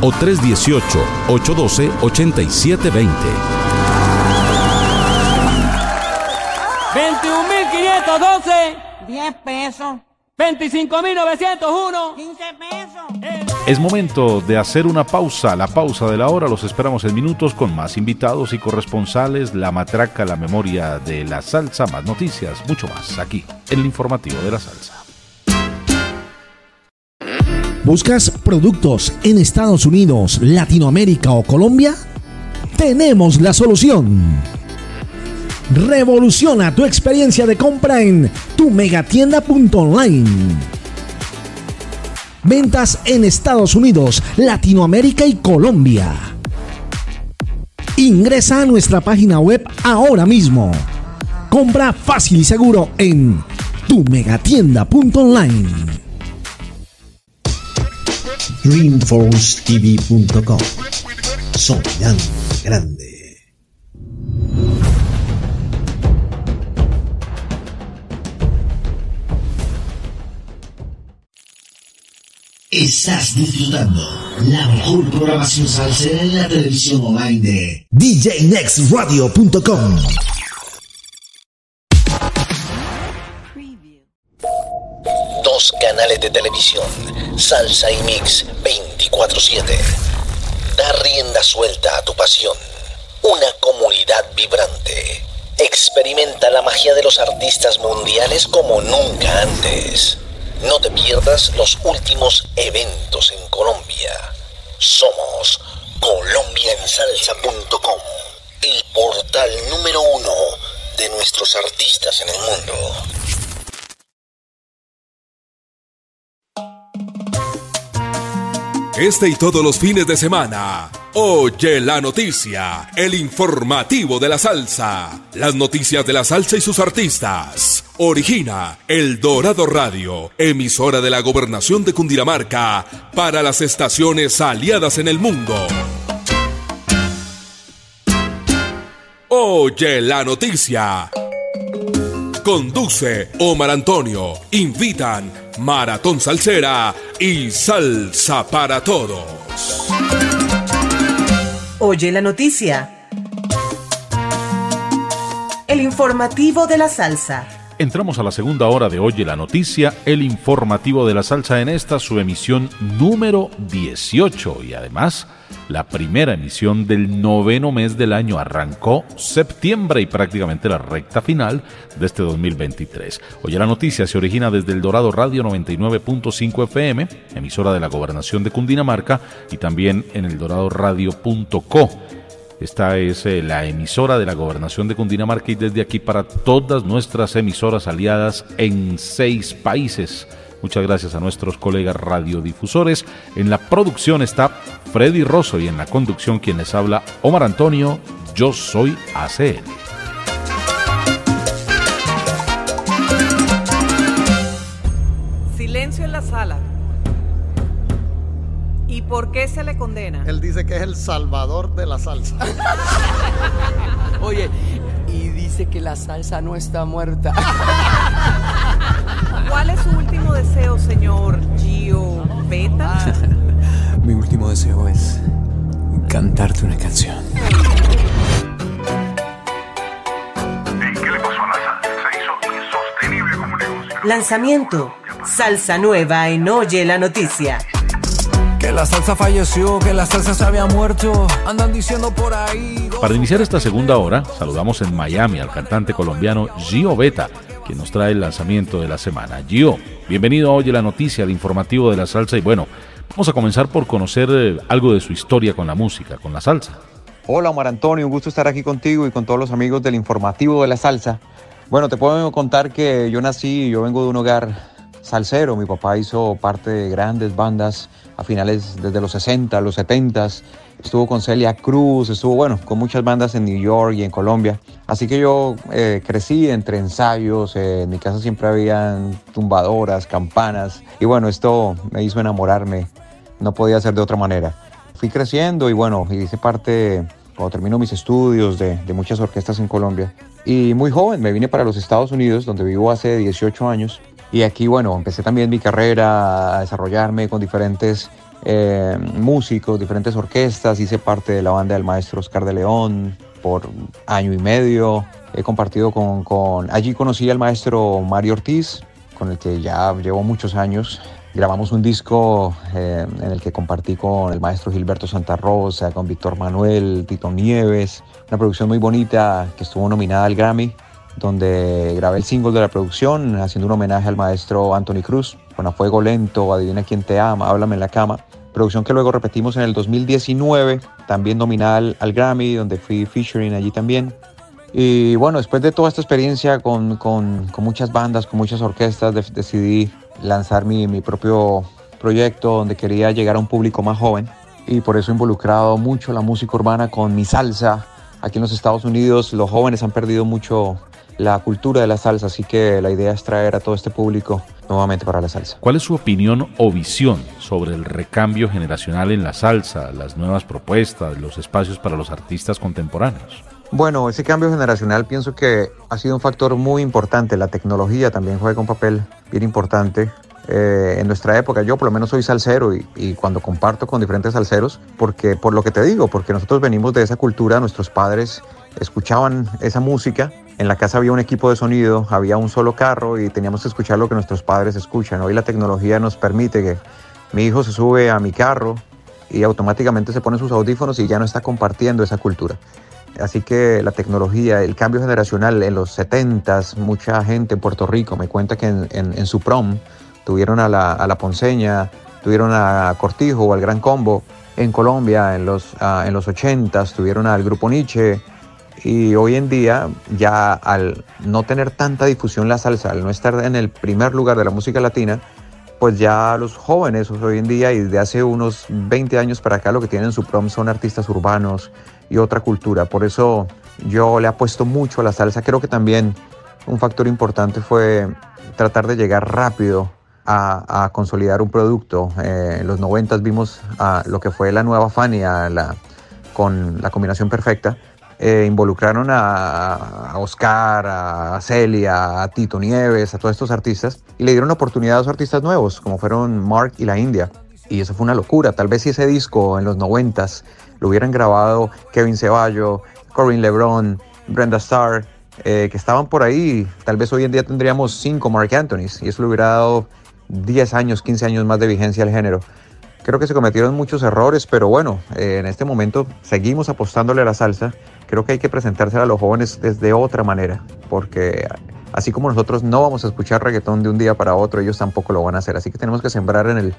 o 318-812-8720. 21.512. 10 pesos. 25.901. 15 pesos. Es momento de hacer una pausa, la pausa de la hora. Los esperamos en minutos con más invitados y corresponsales, la matraca, la memoria de la salsa, más noticias, mucho más aquí en el informativo de la salsa. ¿Buscas productos en Estados Unidos, Latinoamérica o Colombia? Tenemos la solución. Revoluciona tu experiencia de compra en tu megatienda.online. Ventas en Estados Unidos, Latinoamérica y Colombia. Ingresa a nuestra página web ahora mismo. Compra fácil y seguro en tu megatienda.online. DreamforceTV.com Soñando grande. Estás disfrutando la mejor programación salsera en la televisión online de DJNextRadio.com. Dos canales de televisión, Salsa y Mix 24/7. Da rienda suelta a tu pasión. Una comunidad vibrante. Experimenta la magia de los artistas mundiales como nunca antes. No te pierdas los últimos eventos en Colombia. Somos colombiansalsa.com, el portal número uno de nuestros artistas en el mundo. Este y todos los fines de semana. Oye la noticia, el informativo de la salsa. Las noticias de la salsa y sus artistas. Origina El Dorado Radio, emisora de la gobernación de Cundinamarca para las estaciones aliadas en el mundo. Oye la noticia. Conduce Omar Antonio. Invitan Maratón Salsera y Salsa para Todos. Oye la noticia. El informativo de la salsa. Entramos a la segunda hora de Oye la Noticia, el informativo de la salsa en esta, su emisión número 18 y además la primera emisión del noveno mes del año. Arrancó septiembre y prácticamente la recta final de este 2023. Oye la Noticia se origina desde el Dorado Radio 99.5 FM, emisora de la Gobernación de Cundinamarca y también en el doradoradio.co. Esta es eh, la emisora de la gobernación de Cundinamarca y desde aquí para todas nuestras emisoras aliadas en seis países. Muchas gracias a nuestros colegas radiodifusores. En la producción está Freddy Rosso y en la conducción quien les habla Omar Antonio. Yo soy ACL. Silencio en la sala. ¿Y por qué se le condena? Él dice que es el salvador de la salsa. Oye, dice que la salsa no está muerta. ¿Cuál es su último deseo, señor Gio Beta? Mi último deseo es cantarte una canción. Lanzamiento. Salsa nueva en Oye la Noticia. Que la salsa falleció, que la salsa se había muerto. Andan diciendo por ahí. Para iniciar esta segunda hora, saludamos en Miami al cantante colombiano Gio Beta, quien nos trae el lanzamiento de la semana. Gio, bienvenido a Oye la Noticia, el informativo de la salsa. Y bueno, vamos a comenzar por conocer eh, algo de su historia con la música, con la salsa. Hola Omar Antonio, un gusto estar aquí contigo y con todos los amigos del informativo de la salsa. Bueno, te puedo contar que yo nací, yo vengo de un hogar salsero. Mi papá hizo parte de grandes bandas a finales desde los 60, los 70. Estuvo con Celia Cruz, estuvo, bueno, con muchas bandas en New York y en Colombia. Así que yo eh, crecí entre ensayos, eh, en mi casa siempre habían tumbadoras, campanas. Y bueno, esto me hizo enamorarme. No podía ser de otra manera. Fui creciendo y bueno, hice parte, cuando termino mis estudios, de, de muchas orquestas en Colombia. Y muy joven me vine para los Estados Unidos, donde vivo hace 18 años. Y aquí, bueno, empecé también mi carrera a desarrollarme con diferentes eh, músicos, diferentes orquestas. Hice parte de la banda del maestro Oscar de León por año y medio. He compartido con, con... Allí conocí al maestro Mario Ortiz, con el que ya llevo muchos años. Grabamos un disco eh, en el que compartí con el maestro Gilberto Santa Rosa, con Víctor Manuel, Tito Nieves. Una producción muy bonita que estuvo nominada al Grammy donde grabé el single de la producción haciendo un homenaje al maestro Anthony Cruz con A Fuego Lento, Adivina quién te ama, Háblame en la cama. Producción que luego repetimos en el 2019, también nominada al, Grammy, donde fui featuring allí también. Y bueno, después de toda esta experiencia con, con, con muchas bandas, con muchas orquestas, de- decidí lanzar mi, mi propio proyecto donde quería llegar a un público más joven. Y por eso he involucrado mucho la música urbana con mi salsa. Aquí en los Estados Unidos los jóvenes han perdido mucho la cultura de la salsa, así que la idea es traer a todo este público nuevamente para la salsa. ¿Cuál es su opinión o visión sobre el recambio generacional en la salsa, las nuevas propuestas, los espacios para los artistas contemporáneos? Bueno, ese cambio generacional pienso que ha sido un factor muy importante. La tecnología también juega un papel bien importante. Eh, en nuestra época, yo por lo menos soy salsero y, y cuando comparto con diferentes salseros, porque por lo que te digo, porque nosotros venimos de esa cultura, nuestros padres escuchaban esa música, en la casa había un equipo de sonido, había un solo carro y teníamos que escuchar lo que nuestros padres escuchan. Hoy la tecnología nos permite que mi hijo se sube a mi carro y automáticamente se pone sus audífonos y ya no está compartiendo esa cultura. Así que la tecnología, el cambio generacional en los 70s, mucha gente en Puerto Rico me cuenta que en, su prom tuvieron a la, a la Ponceña, tuvieron a Cortijo o al Gran Combo. En Colombia, en los, ah, en los 80s, tuvieron al Grupo Nietzsche. Y hoy en día, ya al no tener tanta difusión la salsa, al no estar en el primer lugar de la música latina, pues ya los jóvenes hoy en día y de hace unos 20 años para acá lo que tienen en su prom son artistas urbanos y otra cultura. Por eso yo le apuesto mucho a la salsa. Creo que también un factor importante fue tratar de llegar rápido a, a consolidar un producto. Eh, en los 90 vimos a lo que fue la nueva Fania la, con la combinación perfecta. Eh, involucraron a, Oscar, a Celia, a Tito Nieves, a todos estos artistas y le dieron oportunidad a los artistas nuevos, como fueron Mark y la India. Y eso fue una locura. Tal vez si ese disco en los 90 lo hubieran grabado Kevin Ceballo, Corinne LeBron, Brenda Starr, eh, que estaban por ahí, tal vez hoy en día tendríamos cinco Mark Anthonys y eso le hubiera dado 10 años, 15 años más de vigencia al género. Creo que se cometieron muchos errores, pero bueno, eh, en este momento seguimos apostándole a la salsa. Creo que hay que presentarse a los jóvenes desde otra manera, porque así como nosotros no vamos a escuchar reggaetón de un día para otro, ellos tampoco lo van a hacer. Así que tenemos que sembrar en el,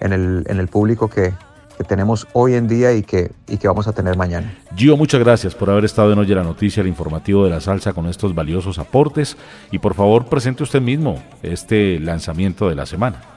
en el, en el público que, que tenemos hoy en día y que, y que vamos a tener mañana. Gio, muchas gracias por haber estado en Oye la Noticia, el informativo de la salsa con estos valiosos aportes y por favor presente usted mismo este lanzamiento de la semana.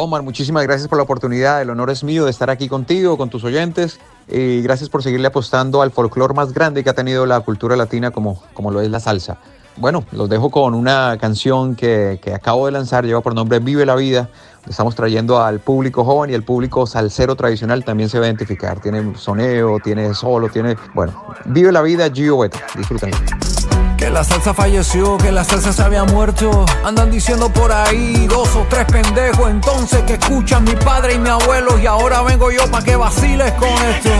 Omar, muchísimas gracias por la oportunidad. El honor es mío de estar aquí contigo, con tus oyentes. Y gracias por seguirle apostando al folclore más grande que ha tenido la cultura latina como, como lo es la salsa. Bueno, los dejo con una canción que, que acabo de lanzar, lleva por nombre Vive la Vida. Estamos trayendo al público joven y el público salsero tradicional también se va a identificar. Tiene soneo, tiene solo, tiene... Bueno, Vive la Vida, Gio Beta. Disfrútenlo. La salsa falleció, que la salsa se había muerto. Andan diciendo por ahí dos o tres pendejos. Entonces que escuchan mi padre y mi abuelo. Y ahora vengo yo para que vaciles con esto.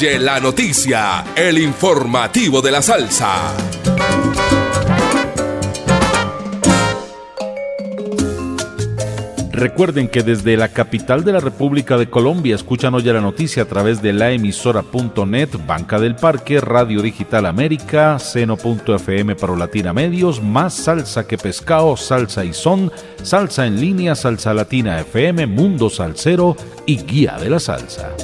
Oye la noticia, el informativo de la salsa. Recuerden que desde la capital de la República de Colombia escuchan hoy la noticia a través de la emisora.net, Banca del Parque, Radio Digital América, Seno.fm para Latina Medios, más Salsa que Pescado, Salsa y Son, Salsa en línea, Salsa Latina FM, Mundo Salsero y Guía de la Salsa.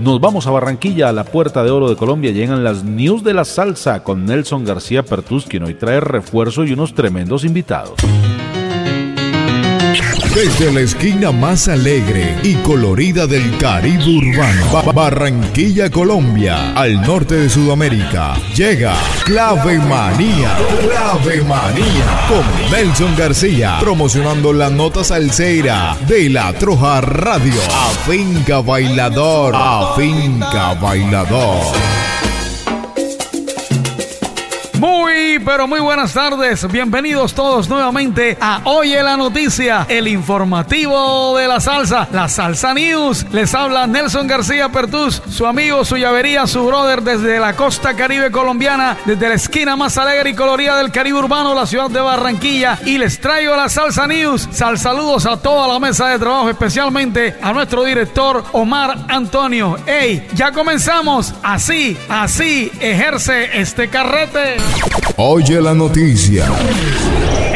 Nos vamos a Barranquilla, a la Puerta de Oro de Colombia. Llegan las news de la salsa con Nelson García Pertus, quien hoy trae refuerzo y unos tremendos invitados. Desde la esquina más alegre y colorida del Caribe urbano, Ba- Barranquilla, Colombia, al norte de Sudamérica, llega Clave Manía. Clave Manía con Nelson García, promocionando la nota salsera de la Troja Radio. A Finca Bailador, a Finca Bailador. Muy, pero muy buenas tardes. Bienvenidos todos nuevamente a Oye la Noticia, el informativo de la salsa, la Salsa News. Les habla Nelson García Pertus, su amigo, su llavería, su brother desde la costa caribe colombiana, desde la esquina más alegre y colorida del Caribe urbano, la ciudad de Barranquilla. Y les traigo la Salsa News. Sal saludos a toda la mesa de trabajo, especialmente a nuestro director Omar Antonio. ¡Ey! Ya comenzamos. Así, así ejerce este carrete. Oye la noticia.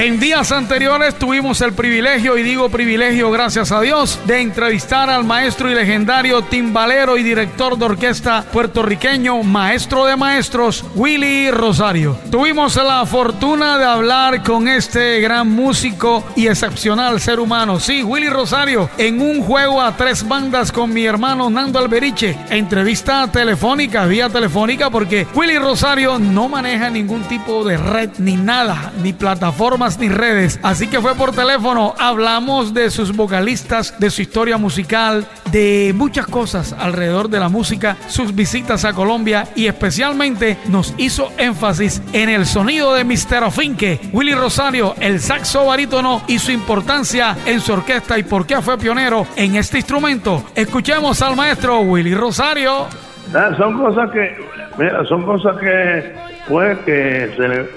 En días anteriores tuvimos el privilegio, y digo privilegio gracias a Dios, de entrevistar al maestro y legendario timbalero y director de orquesta puertorriqueño, maestro de maestros, Willy Rosario. Tuvimos la fortuna de hablar con este gran músico y excepcional ser humano, sí, Willy Rosario, en un juego a tres bandas con mi hermano Nando Alberiche. Entrevista telefónica, vía telefónica, porque Willy Rosario no maneja ningún tipo de red ni nada, ni plataformas ni redes. Así que fue por teléfono. Hablamos de sus vocalistas, de su historia musical, de muchas cosas alrededor de la música, sus visitas a Colombia y especialmente nos hizo énfasis en el sonido de Mr. Afinque, Willy Rosario, el saxo barítono y su importancia en su orquesta y por qué fue pionero en este instrumento. Escuchemos al maestro Willy Rosario. Ah, son cosas que, mira, son cosas que, pues, que se le,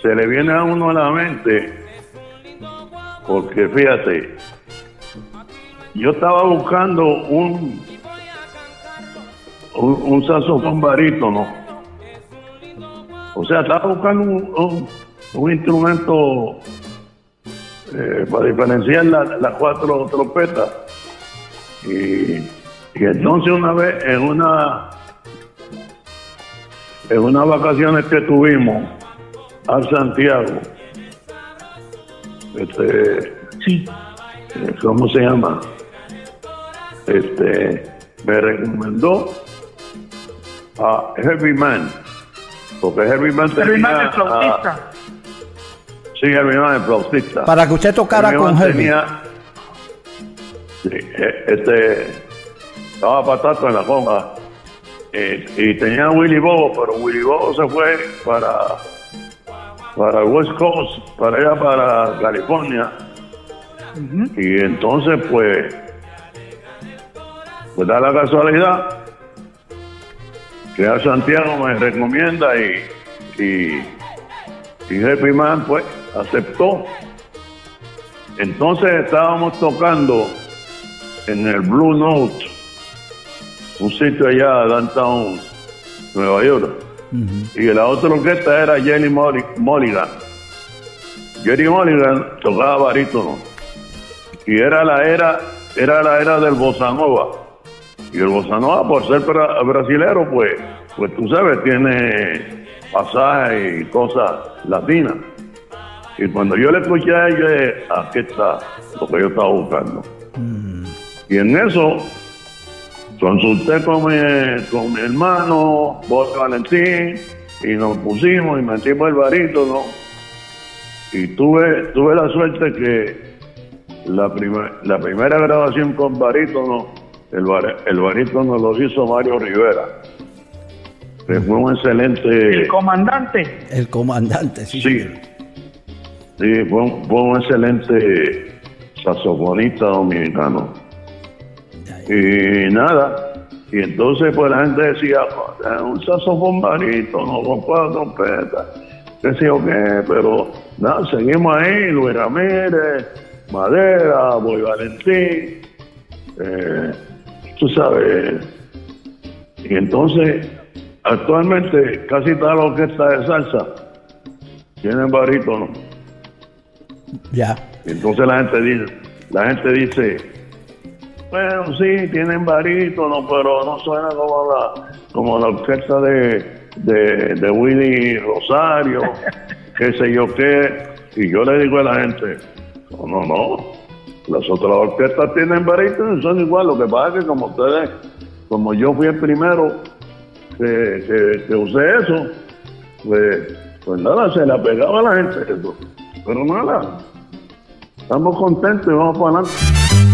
se le viene a uno a la mente. Porque fíjate, yo estaba buscando un, un, un saxofón barítono. O sea, estaba buscando un, un- instrumento eh, para diferenciar la- las cuatro trompetas. Y, y entonces una vez en una en unas vacaciones que tuvimos a Santiago, este, sí, eh, ¿cómo se llama? Este, me recomendó a Heavy Man, porque Heavy Man Heavy Man, el flautista. a- sí, Heavy Man, el flautista. Para que usted tocara Heavy con Heavy. tenía- sí, eh, este, estaba patata en la conga. Eh, y tenía a Willy Bobo, pero Willy Bobo se fue para para West Coast, para allá para California. Y entonces pues pues da la casualidad que a Santiago me recomienda y y, y Happy Man pues aceptó. Entonces estábamos tocando en el Blue Note, un sitio allá, downtown, Nueva York. Y la otra orquesta era Jenny Mulligan. Jenny Mulligan tocaba barítono. Y era la era, era la era del bossa nova. Y el bossa nova, por ser bra- brasilero, pues, pues tú sabes, tiene pasajes y cosas latinas. Y cuando yo le escuché a ella, dije, aquí está lo que yo estaba buscando. Y en eso consulté con mi, con mi hermano, Borja Valentín, y nos pusimos y metimos el barítono. Y tuve, tuve la suerte que la, primer- la primera grabación con barítono, el, bar- el barítono lo hizo Mario Rivera, que fue un excelente... El comandante. El comandante, sí. Sí, sí fue, un, fue un excelente saxofonista dominicano. Y nada, y entonces pues la gente decía, "Ah, un saxofón barítono con cuatro trompetas, qué sé yo qué, pero nada, seguimos ahí, Luis Ramírez, Madera, Boy Valentín, eh, tú sabes, y entonces actualmente casi toda la orquesta de salsa tienen barítono. Ya. Entonces la gente dice, la gente dice, bueno, sí, tienen barítono, pero no suena como la, como la orquesta de, de, de Willy Rosario, qué sé yo qué. Y yo le digo a la gente, no, no, no, las otras orquestas tienen barítono y son igual. Lo que pasa es que como ustedes, como yo fui el primero que, que, que usé eso, pues, pues nada, se le pegaba a la gente eso. Pero nada, estamos contentos y vamos para adelante.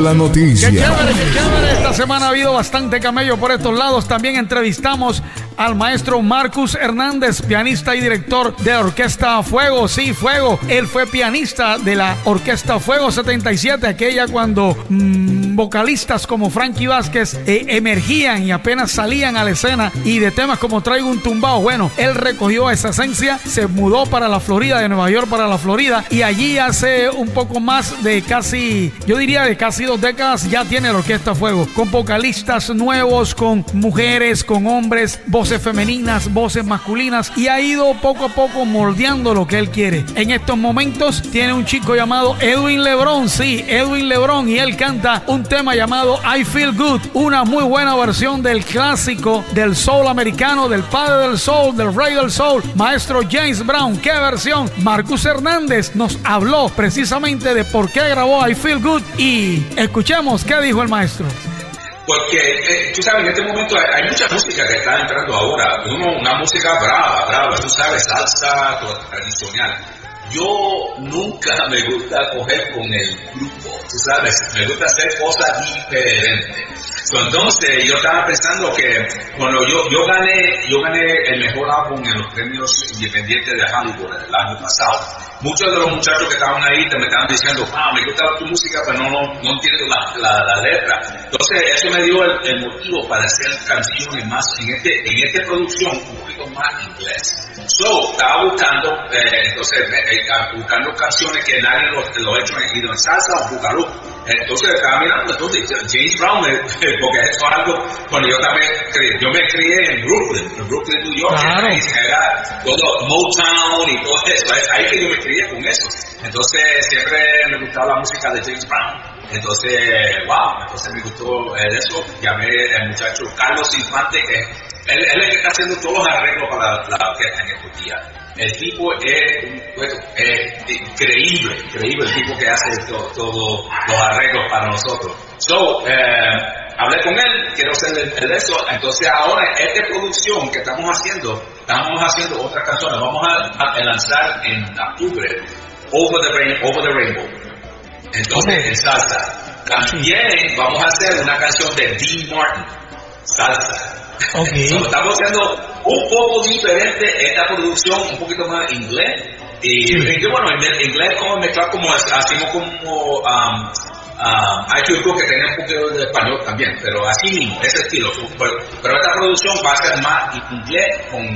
La noticia. Esta semana ha habido bastante camello por estos lados. También entrevistamos al maestro Marcus Hernández, pianista y director de la Orquesta Fuego. Sí, Fuego. Él fue pianista de la Orquesta Fuego 77, aquella cuando mm, vocalistas como Frankie Vázquez eh, emergían y apenas salían a la escena y de temas como Traigo un tumbao. Bueno, él recogió esa esencia, se mudó para la Florida, de Nueva York para la Florida y allí hace un poco más de casi, yo diría de casi dos décadas ya tiene la Orquesta Fuego, con vocalistas nuevos, con mujeres, con hombres, voces femeninas, voces masculinas y ha ido poco a poco moldeando lo que él quiere. En estos momentos tiene un chico llamado Edwin Lebron, sí, Edwin Lebron y él canta un tema llamado I Feel Good, una muy buena versión del clásico del soul americano, del padre del soul, del rey del soul, maestro James Brown. ¿Qué versión? Marcus Hernández nos habló precisamente de por qué grabó I Feel Good y escuchemos qué dijo el maestro. Porque, eh, tú sabes, en este momento hay, mucha música que está entrando ahora. Uno, una música brava, brava, tú sabes, salsa tradicional. Yo nunca me gusta coger con el grupo, tú sabes, me gusta hacer cosas diferentes. Entonces, yo estaba pensando que cuando yo, yo gané, yo gané el mejor álbum en los premios independientes de Hollywood el año pasado. Muchos de los muchachos que estaban ahí te me estaban diciendo, ah, me gusta tu música, pero no, no, no entiendo la, la, la letra. Entonces, eso me dio el, el motivo para hacer canciones más, en, este, en esta producción, un poquito más inglés. So, estaba buscando, eh, entonces, eh, eh, buscando canciones que nadie lo, lo ha hecho en, en salsa o bugalú. Entonces estaba mirando, entonces James Brown, eh, porque eso es algo, cuando yo también, yo me crié en Brooklyn, en Brooklyn, New York, Claro. era todo Motown y todo eso, es ahí que yo me crié con eso. Entonces siempre me gustaba la música de James Brown. Entonces, wow, entonces me gustó eso. Llamé al muchacho Carlos Infante, que él, él es el que está haciendo todos los arreglos para la, la orquesta en estos días. El tipo es, pues, es increíble, increíble el tipo que hace todos todo los arreglos para nosotros. So, eh, hablé con él, quiero hacer el, el eso. Entonces ahora, esta producción que estamos haciendo, estamos haciendo otras canciones. Vamos a, a lanzar en octubre Over the, Rain- Over the Rainbow. Entonces, en salsa. También vamos a hacer una canción de Dean Martin, salsa. So, estamos haciendo un poco diferente esta producción, un poquito más inglés. Y, y bueno, en inglés como mezclar como hacemos como um, um, hay que que tenga un poquito de español también, pero así mismo, ese estilo. Pero, pero esta producción va a ser más inglés con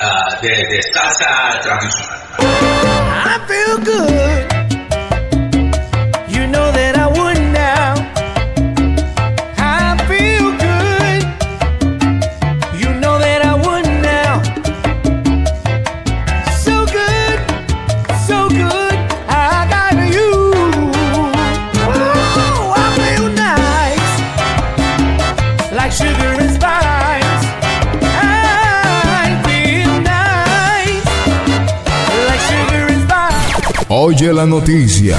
ah, de, de salsa tradicional. I feel good. You know that I Oye la noticia.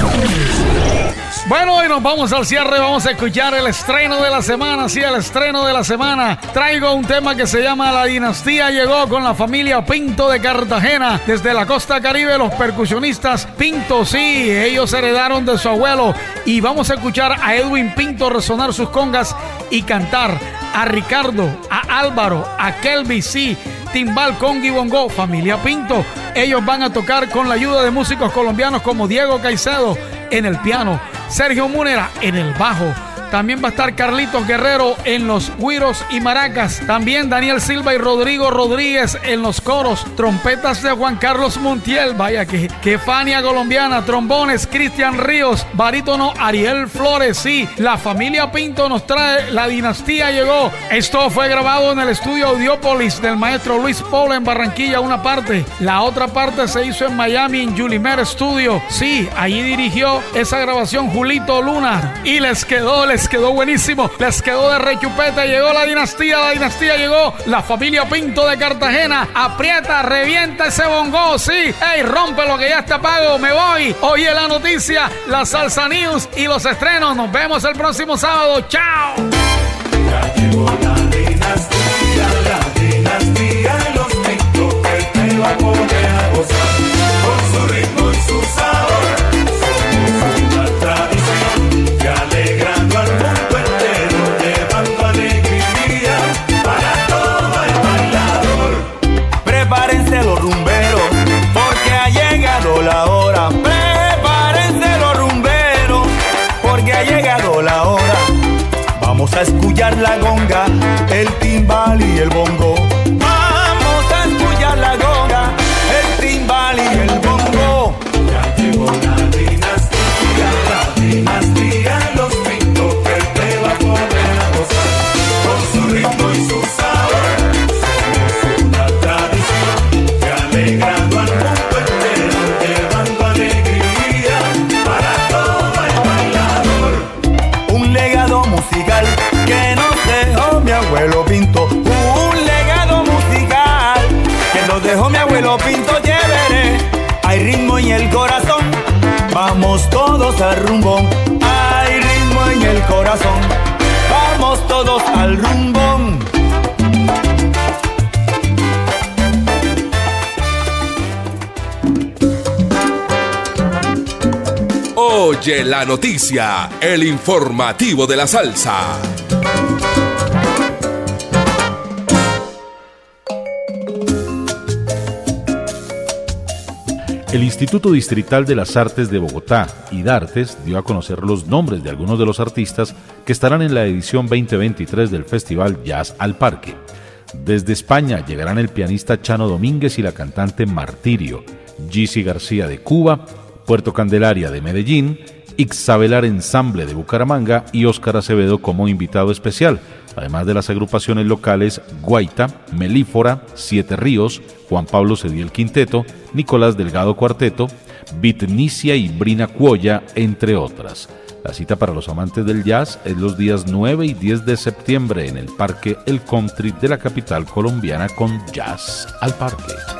Bueno, y nos vamos al cierre, vamos a escuchar el estreno de la semana, sí, el estreno de la semana. Traigo un tema que se llama La dinastía llegó con la familia Pinto de Cartagena. Desde la costa caribe, los percusionistas Pinto, sí, ellos heredaron de su abuelo. Y vamos a escuchar a Edwin Pinto resonar sus congas y cantar a Ricardo, a Álvaro, a Kelby, sí, timbal, conga y bongo, familia Pinto. Ellos van a tocar con la ayuda de músicos colombianos como Diego Caicedo en el piano, Sergio Múnera en el bajo. También va a estar Carlitos Guerrero en los güiros y maracas. También Daniel Silva y Rodrigo Rodríguez en los coros. Trompetas de Juan Carlos Montiel. Vaya que, que Fania colombiana. Trombones Cristian Ríos. Barítono Ariel Flores. Sí, la familia Pinto nos trae La Dinastía Llegó. Esto fue grabado en el estudio Audiópolis del maestro Luis Paul en Barranquilla, una parte. La otra parte se hizo en Miami en Julimer Studio. Sí, allí dirigió esa grabación Julito Luna. Y les quedó, les quedó buenísimo. Les quedó de rechupete. Llegó la dinastía, la dinastía llegó. La familia Pinto de Cartagena. Aprieta, revienta ese bongo. Sí, ey, rompe lo que ya está pago. Me voy. Oye la noticia, la salsa news y los estrenos. Nos vemos el próximo sábado. Chao. El bongo. La noticia, el informativo de la salsa. El Instituto Distrital de las Artes de Bogotá, IDARTES, dio a conocer los nombres de algunos de los artistas que estarán en la edición 2023 del Festival Jazz al Parque. Desde España llegarán el pianista Chano Domínguez y la cantante Martirio, Gisi García de Cuba, Puerto Candelaria de Medellín, Ixabelar Ensamble de Bucaramanga y Óscar Acevedo como invitado especial, además de las agrupaciones locales Guaita, Melífora, Siete Ríos, Juan Pablo Cediel Quinteto, Nicolás Delgado Cuarteto, Bitnicia y Brina Cuoya, entre otras. La cita para los amantes del jazz es los días 9 y 10 de septiembre en el Parque El Country de la capital colombiana con Jazz al Parque.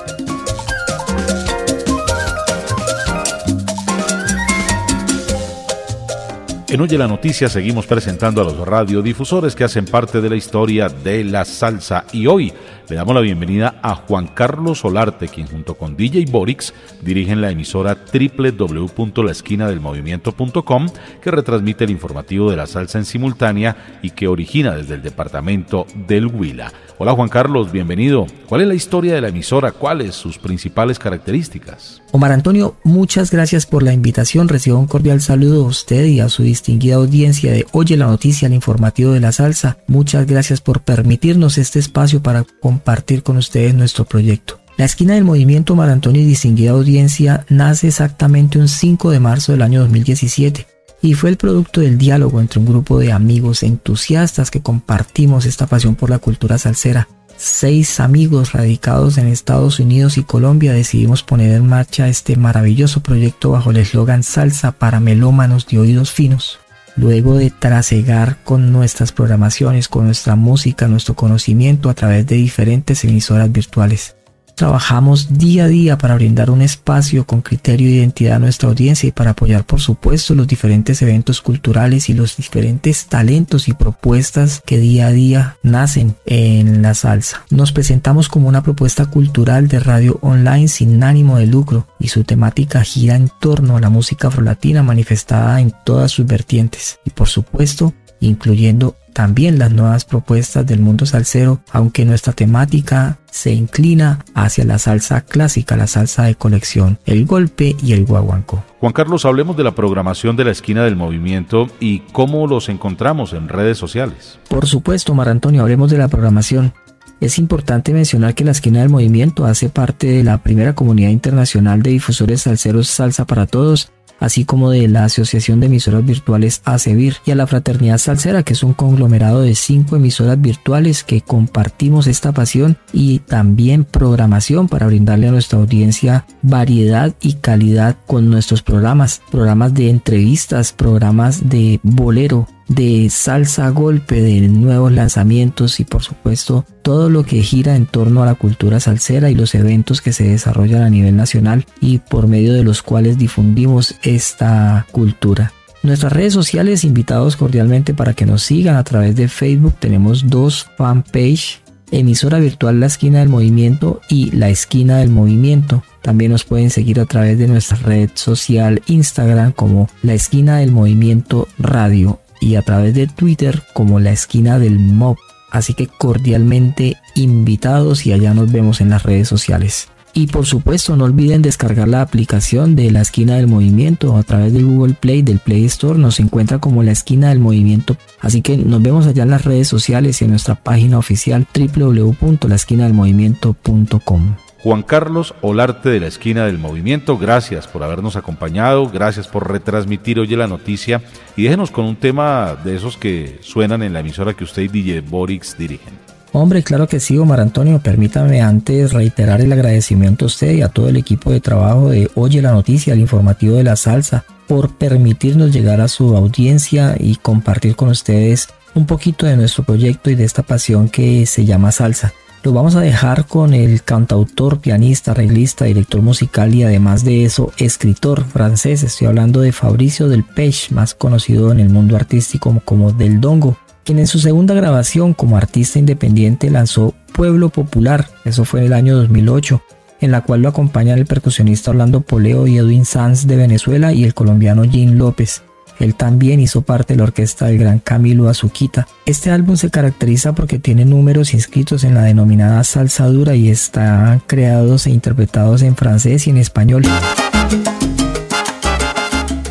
En Oye la Noticia seguimos presentando a los radiodifusores que hacen parte de la historia de la salsa y hoy le damos la bienvenida a Juan Carlos Solarte, quien junto con DJ Borix dirigen la emisora www.laesquinadelmovimiento.com que retransmite el informativo de la salsa en simultánea y que origina desde el departamento del Huila. Hola Juan Carlos, bienvenido. ¿Cuál es la historia de la emisora? ¿Cuáles sus principales características? Omar Antonio, muchas gracias por la invitación. Recibo un cordial saludo a usted y a su distinguida audiencia de Oye la Noticia, el informativo de la salsa. Muchas gracias por permitirnos este espacio para compartir con ustedes nuestro proyecto. La esquina del movimiento Omar Antonio y distinguida audiencia nace exactamente un 5 de marzo del año 2017 y fue el producto del diálogo entre un grupo de amigos entusiastas que compartimos esta pasión por la cultura salsera. Seis amigos radicados en Estados Unidos y Colombia decidimos poner en marcha este maravilloso proyecto bajo el eslogan Salsa para melómanos de oídos finos. Luego de trasegar con nuestras programaciones, con nuestra música, nuestro conocimiento a través de diferentes emisoras virtuales. Trabajamos día a día para brindar un espacio con criterio de identidad a nuestra audiencia y para apoyar por supuesto los diferentes eventos culturales y los diferentes talentos y propuestas que día a día nacen en la salsa. Nos presentamos como una propuesta cultural de radio online sin ánimo de lucro y su temática gira en torno a la música afrolatina manifestada en todas sus vertientes y por supuesto incluyendo también las nuevas propuestas del mundo salsero, aunque nuestra temática se inclina hacia la salsa clásica, la salsa de colección, el golpe y el guaguanco. Juan Carlos, hablemos de la programación de la esquina del movimiento y cómo los encontramos en redes sociales. Por supuesto, Mar Antonio, hablemos de la programación. Es importante mencionar que la esquina del movimiento hace parte de la primera comunidad internacional de difusores salseros Salsa para Todos, así como de la Asociación de Emisoras Virtuales ACEVIR y a la Fraternidad Salsera, que es un conglomerado de cinco emisoras virtuales que compartimos esta pasión y también programación para brindarle a nuestra audiencia variedad y calidad con nuestros programas, programas de entrevistas, programas de bolero, de salsa golpe, de nuevos lanzamientos y por supuesto todo lo que gira en torno a la cultura salsera y los eventos que se desarrollan a nivel nacional y por medio de los cuales difundimos esta cultura. Nuestras redes sociales invitados cordialmente para que nos sigan a través de Facebook. Tenemos dos fanpage, emisora virtual La Esquina del Movimiento y La Esquina del Movimiento. También nos pueden seguir a través de nuestra red social Instagram como La Esquina del Movimiento Radio y a través de Twitter como La Esquina del Mob. Así que cordialmente invitados y allá nos vemos en las redes sociales. Y por supuesto no olviden descargar la aplicación de la esquina del movimiento a través de Google Play, del Play Store, nos encuentra como la esquina del movimiento. Así que nos vemos allá en las redes sociales y en nuestra página oficial www.laesquinadelmovimiento.com. Juan Carlos Olarte de la esquina del movimiento, gracias por habernos acompañado, gracias por retransmitir hoy la noticia y déjenos con un tema de esos que suenan en la emisora que usted y DJ Borix dirigen. Hombre, claro que sí, Omar Antonio. Permítame antes reiterar el agradecimiento a usted y a todo el equipo de trabajo de Oye la Noticia, el informativo de la salsa, por permitirnos llegar a su audiencia y compartir con ustedes un poquito de nuestro proyecto y de esta pasión que se llama salsa. Lo vamos a dejar con el cantautor, pianista, arreglista, director musical y además de eso escritor francés. Estoy hablando de Fabricio del Pech, más conocido en el mundo artístico como, como Del Dongo, quien en su segunda grabación como artista independiente lanzó Pueblo Popular, eso fue en el año 2008, en la cual lo acompañan el percusionista Orlando Poleo y Edwin Sanz de Venezuela y el colombiano Jim López. Él también hizo parte de la orquesta del gran Camilo Azuquita. Este álbum se caracteriza porque tiene números inscritos en la denominada salsa dura y están creados e interpretados en francés y en español.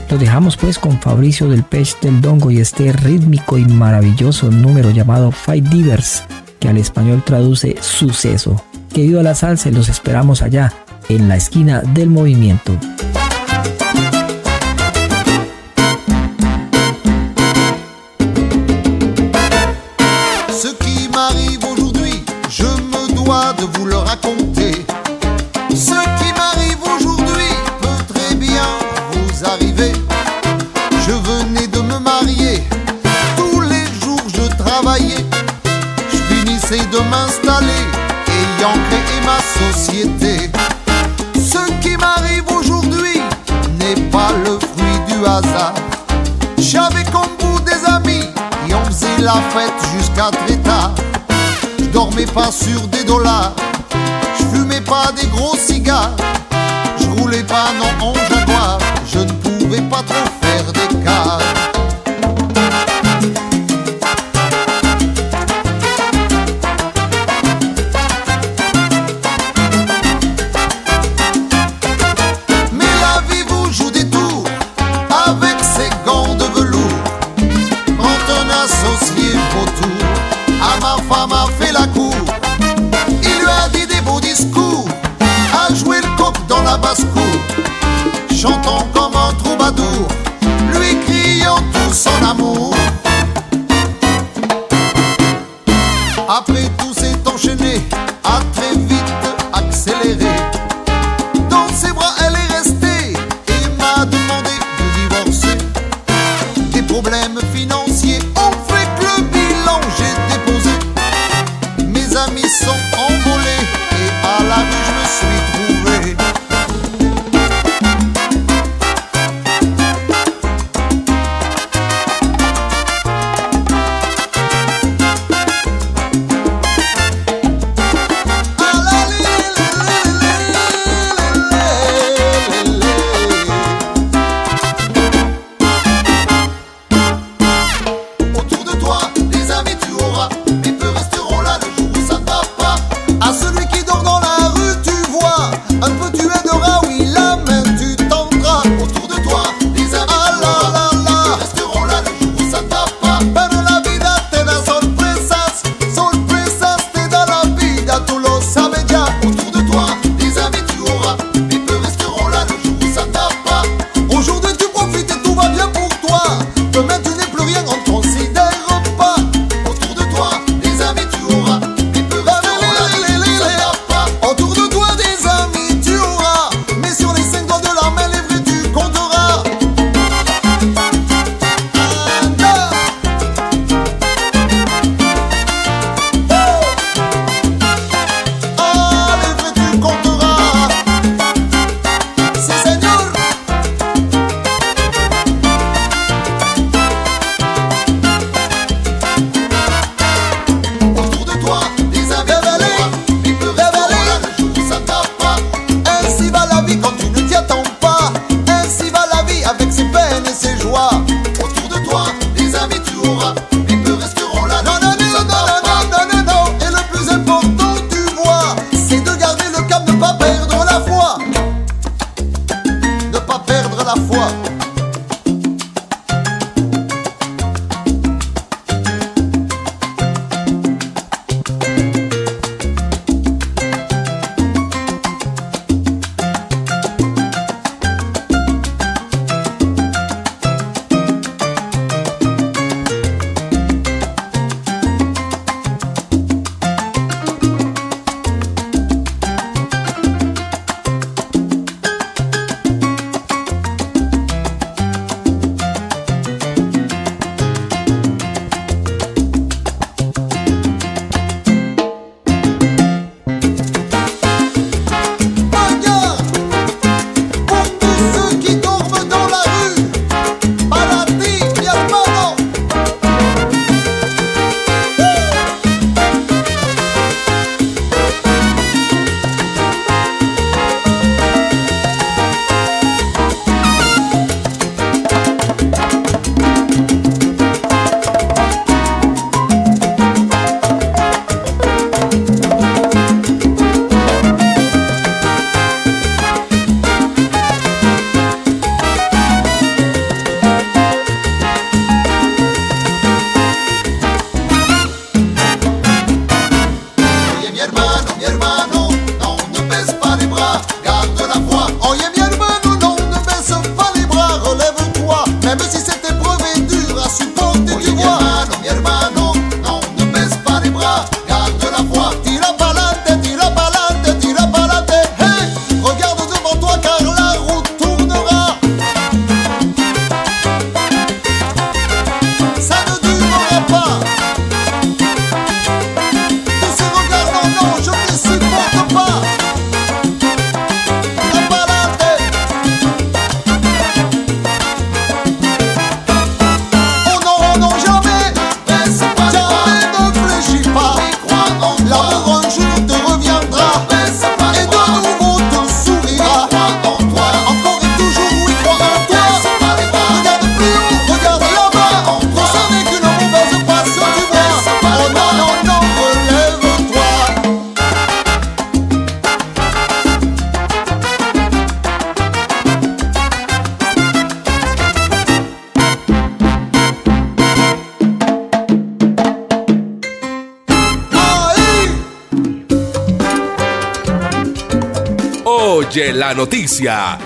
Lo dejamos pues con Fabricio del Pech del Dongo y este rítmico y maravilloso número llamado Fight Divers, que al español traduce suceso. Que viva la salsa y los esperamos allá, en la esquina del movimiento. Vous le raconter. Ce qui m'arrive aujourd'hui peut très bien vous arriver. Je venais de me marier, tous les jours je travaillais. Je finissais de m'installer, ayant créé ma société. Ce qui m'arrive aujourd'hui n'est pas le fruit du hasard. J'avais comme vous des amis et on faisait la fête jusqu'à très tard. Dormais pas sur des dollars, je fumais pas des gros cigares, je roulais pas non en jaguar, je ne pouvais pas trop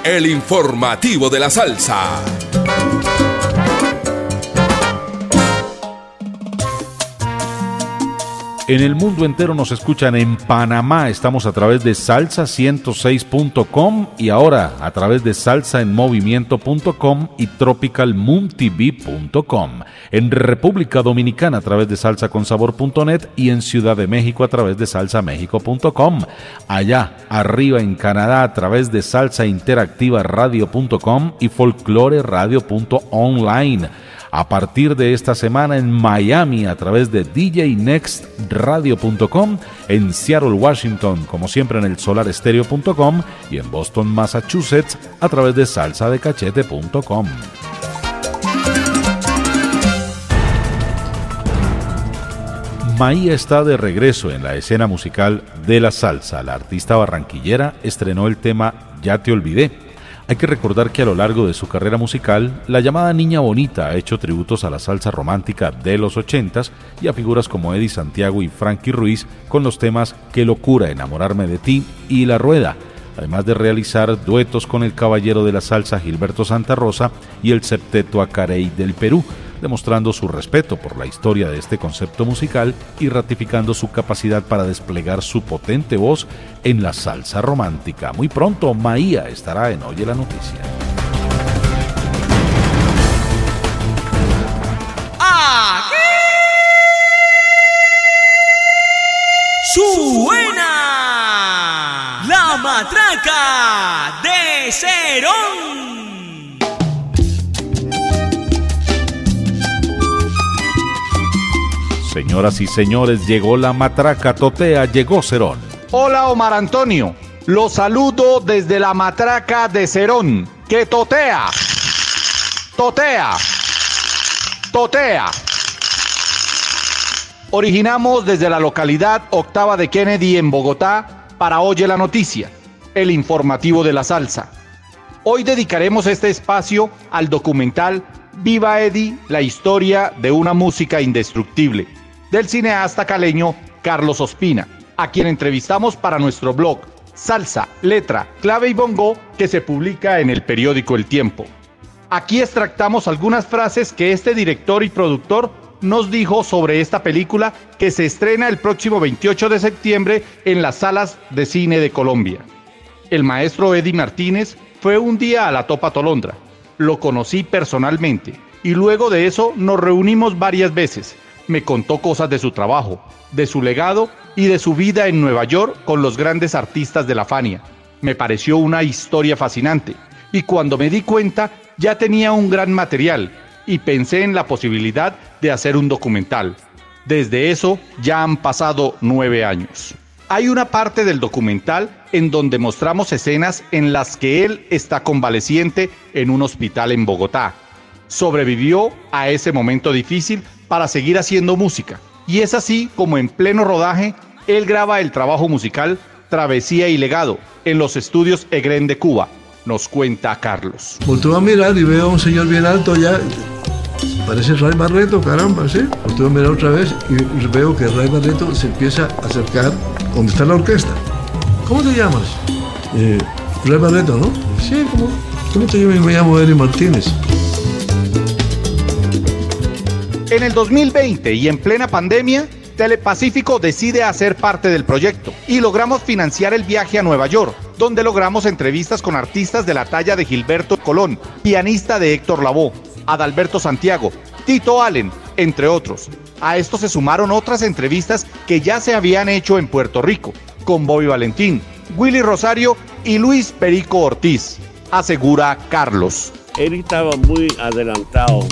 el informativo de la salsa. En el mundo entero nos escuchan en Panamá, estamos a través de salsa106.com y ahora a través de salsaenmovimiento.com y tropicalmumtv.com. En República Dominicana a través de salsaconsabor.net y en Ciudad de México a través de salsamexico.com. Allá arriba en Canadá a través de salsainteractivaradio.com y folcloreradio.online a partir de esta semana en Miami a través de djnextradio.com, en Seattle, Washington, como siempre en el solarestereo.com y en Boston, Massachusetts a través de salsadecachete.com. Maía está de regreso en la escena musical de la salsa. La artista barranquillera estrenó el tema Ya te olvidé. Hay que recordar que a lo largo de su carrera musical, la llamada Niña Bonita ha hecho tributos a la salsa romántica de los 80s y a figuras como Eddie Santiago y Frankie Ruiz con los temas Qué locura, enamorarme de ti y La Rueda, además de realizar duetos con el caballero de la salsa Gilberto Santa Rosa y el septeto Acarey del Perú, demostrando su respeto por la historia de este concepto musical y ratificando su capacidad para desplegar su potente voz en la salsa romántica. Muy pronto, Maía estará en Oye la Noticia. Suena la matraca de Cerón. Señoras y señores, llegó la matraca totea, llegó Cerón. Hola Omar Antonio, los saludo desde la matraca de Cerón, que totea, totea, totea. Originamos desde la localidad Octava de Kennedy en Bogotá para Oye la Noticia, el informativo de la salsa. Hoy dedicaremos este espacio al documental Viva Eddie, la historia de una música indestructible, del cineasta caleño Carlos Ospina, a quien entrevistamos para nuestro blog Salsa, Letra, Clave y Bongo, que se publica en el periódico El Tiempo. Aquí extractamos algunas frases que este director y productor nos dijo sobre esta película que se estrena el próximo 28 de septiembre en las salas de cine de Colombia. El maestro Eddie Martínez fue un día a la Topa Tolondra. Lo conocí personalmente y luego de eso nos reunimos varias veces. Me contó cosas de su trabajo, de su legado y de su vida en Nueva York con los grandes artistas de la Fania. Me pareció una historia fascinante y cuando me di cuenta ya tenía un gran material y pensé en la posibilidad de hacer un documental. Desde eso ya han pasado nueve años. Hay una parte del documental en donde mostramos escenas en las que él está convaleciente en un hospital en Bogotá. Sobrevivió a ese momento difícil para seguir haciendo música. Y es así como en pleno rodaje, él graba el trabajo musical Travesía y Legado en los estudios Egren de Cuba, nos cuenta Carlos. Volteo a mirar y veo a un señor bien alto ya. Parece Ray Barreto, caramba, ¿sí? Volteo a mirar otra vez y veo que Ray Barreto se empieza a acercar donde está la orquesta. ¿Cómo te llamas? Eh, Ray Barreto, ¿no? Sí, ¿cómo, cómo te llamas? Me llamo Eri Martínez. En el 2020 y en plena pandemia, Telepacífico decide hacer parte del proyecto y logramos financiar el viaje a Nueva York, donde logramos entrevistas con artistas de la talla de Gilberto Colón, pianista de Héctor Lavoe, Adalberto Santiago, Tito Allen, entre otros. A esto se sumaron otras entrevistas que ya se habían hecho en Puerto Rico, con Bobby Valentín, Willy Rosario y Luis Perico Ortiz, asegura Carlos. Él estaba muy adelantado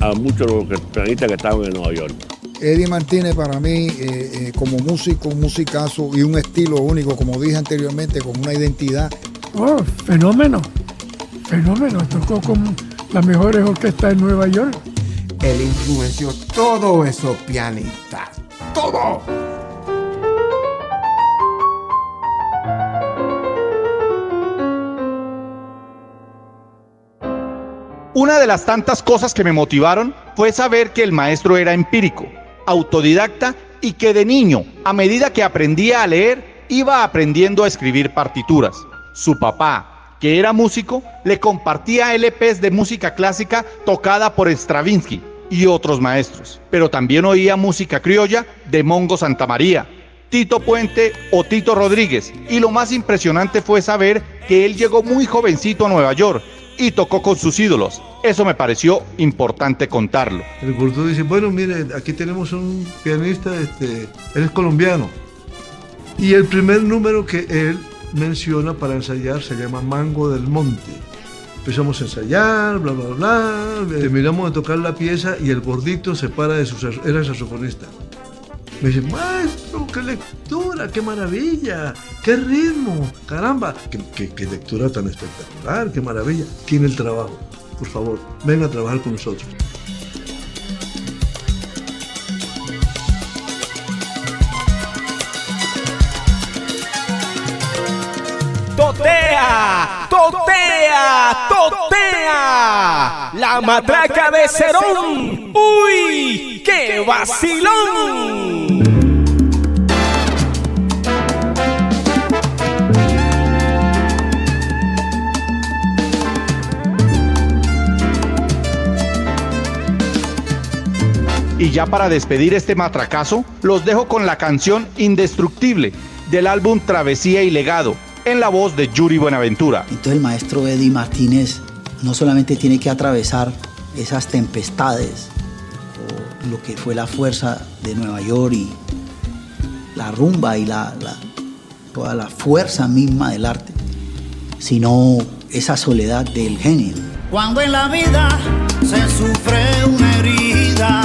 a muchos de los pianistas que estaban en Nueva York. Eddie Martínez para mí, eh, eh, como músico, un musicazo y un estilo único, como dije anteriormente, con una identidad. Oh, fenómeno, fenómeno. Tocó con las mejores orquestas en Nueva York. Él influenció todo esos pianistas. ¡Todo! Una de las tantas cosas que me motivaron fue saber que el maestro era empírico, autodidacta y que de niño, a medida que aprendía a leer, iba aprendiendo a escribir partituras. Su papá, que era músico, le compartía LPs de música clásica tocada por Stravinsky y otros maestros, pero también oía música criolla de Mongo Santamaría, Tito Puente o Tito Rodríguez, y lo más impresionante fue saber que él llegó muy jovencito a Nueva York y tocó con sus ídolos. Eso me pareció importante contarlo. El culto dice, bueno, mire, aquí tenemos un pianista, este, él es colombiano. Y el primer número que él menciona para ensayar se llama Mango del Monte. Empezamos a ensayar, bla, bla, bla. Terminamos de tocar la pieza y el gordito se para de su... Era saxofonista. Me dice, maestro, qué lectura, qué maravilla, qué ritmo, caramba, qué, qué- lectura tan espectacular, qué maravilla. Tiene el trabajo, por favor, venga a trabajar con nosotros. ¡Totea! ¡Totea! ¡Totea! ¡La matraca de Cerón! ¡Uy! ¡Qué vacilón! Y ya para despedir este matracazo, los dejo con la canción Indestructible del álbum Travesía y Legado, en la voz de Yuri Buenaventura. Entonces el maestro Eddie Martínez no solamente tiene que atravesar esas tempestades, o lo que fue la fuerza de Nueva York y la rumba y la, la- toda la fuerza misma del arte, sino esa soledad del genio. Cuando en la vida se sufre una herida,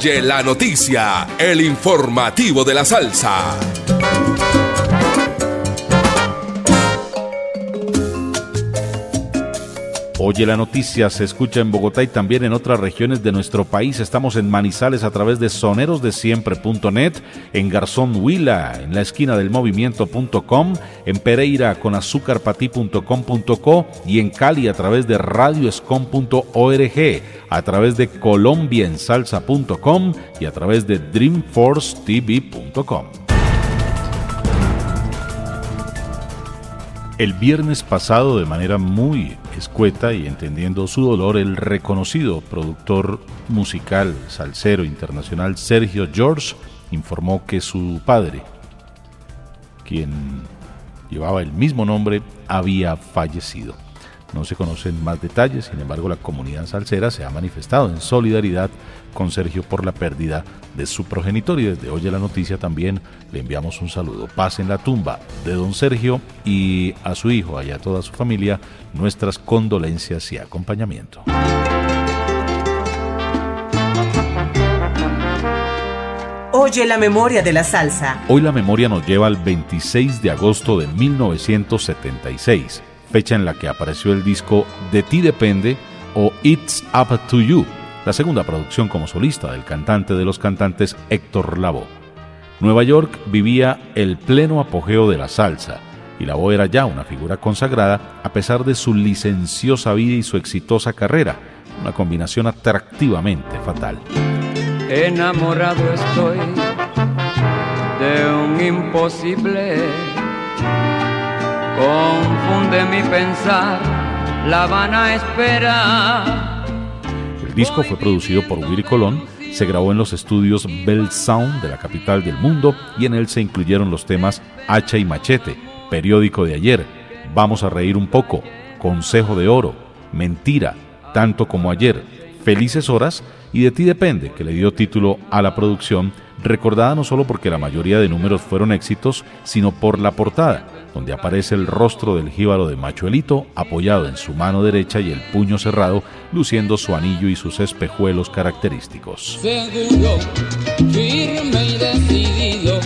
Oye la noticia, el informativo de la salsa. Oye la noticia, se escucha en Bogotá y también en otras regiones de nuestro país. Estamos en Manizales a través de sonerosdesiempre.net, en Garzón Huila, en la esquina del movimiento.com, en Pereira con azúcarpatí.com.co y en Cali a través de radioescom.org, a través de colombiensalsa.com y a través de dreamforcetv.com. El viernes pasado, de manera muy escueta y entendiendo su dolor, el reconocido productor musical salsero internacional Sergio George informó que su padre, quien llevaba el mismo nombre, había fallecido. No se conocen más detalles, sin embargo la comunidad salsera se ha manifestado en solidaridad con Sergio por la pérdida de su progenitor y desde Oye la Noticia también le enviamos un saludo. Paz en la tumba de don Sergio y a su hijo y a toda su familia nuestras condolencias y acompañamiento. Oye la memoria de la salsa. Hoy la memoria nos lleva al 26 de agosto de 1976. Fecha en la que apareció el disco De ti depende o It's Up to You, la segunda producción como solista del cantante de los cantantes Héctor Lavoe. Nueva York vivía el pleno apogeo de la salsa, y Lavoe era ya una figura consagrada a pesar de su licenciosa vida y su exitosa carrera, una combinación atractivamente fatal. Enamorado estoy de un imposible. Confunde mi pensar, la vana espera. El disco fue producido por Willy Colón, se grabó en los estudios Bell Sound de la capital del mundo y en él se incluyeron los temas Hacha y Machete, Periódico de ayer, Vamos a reír un poco, Consejo de Oro, Mentira, Tanto como ayer, Felices Horas y De ti depende, que le dio título a la producción, recordada no solo porque la mayoría de números fueron éxitos, sino por la portada, donde aparece el rostro del jíbaro de Machuelito apoyado en su mano derecha y el puño cerrado, luciendo su anillo y sus espejuelos característicos. Seguro, firme y decidido.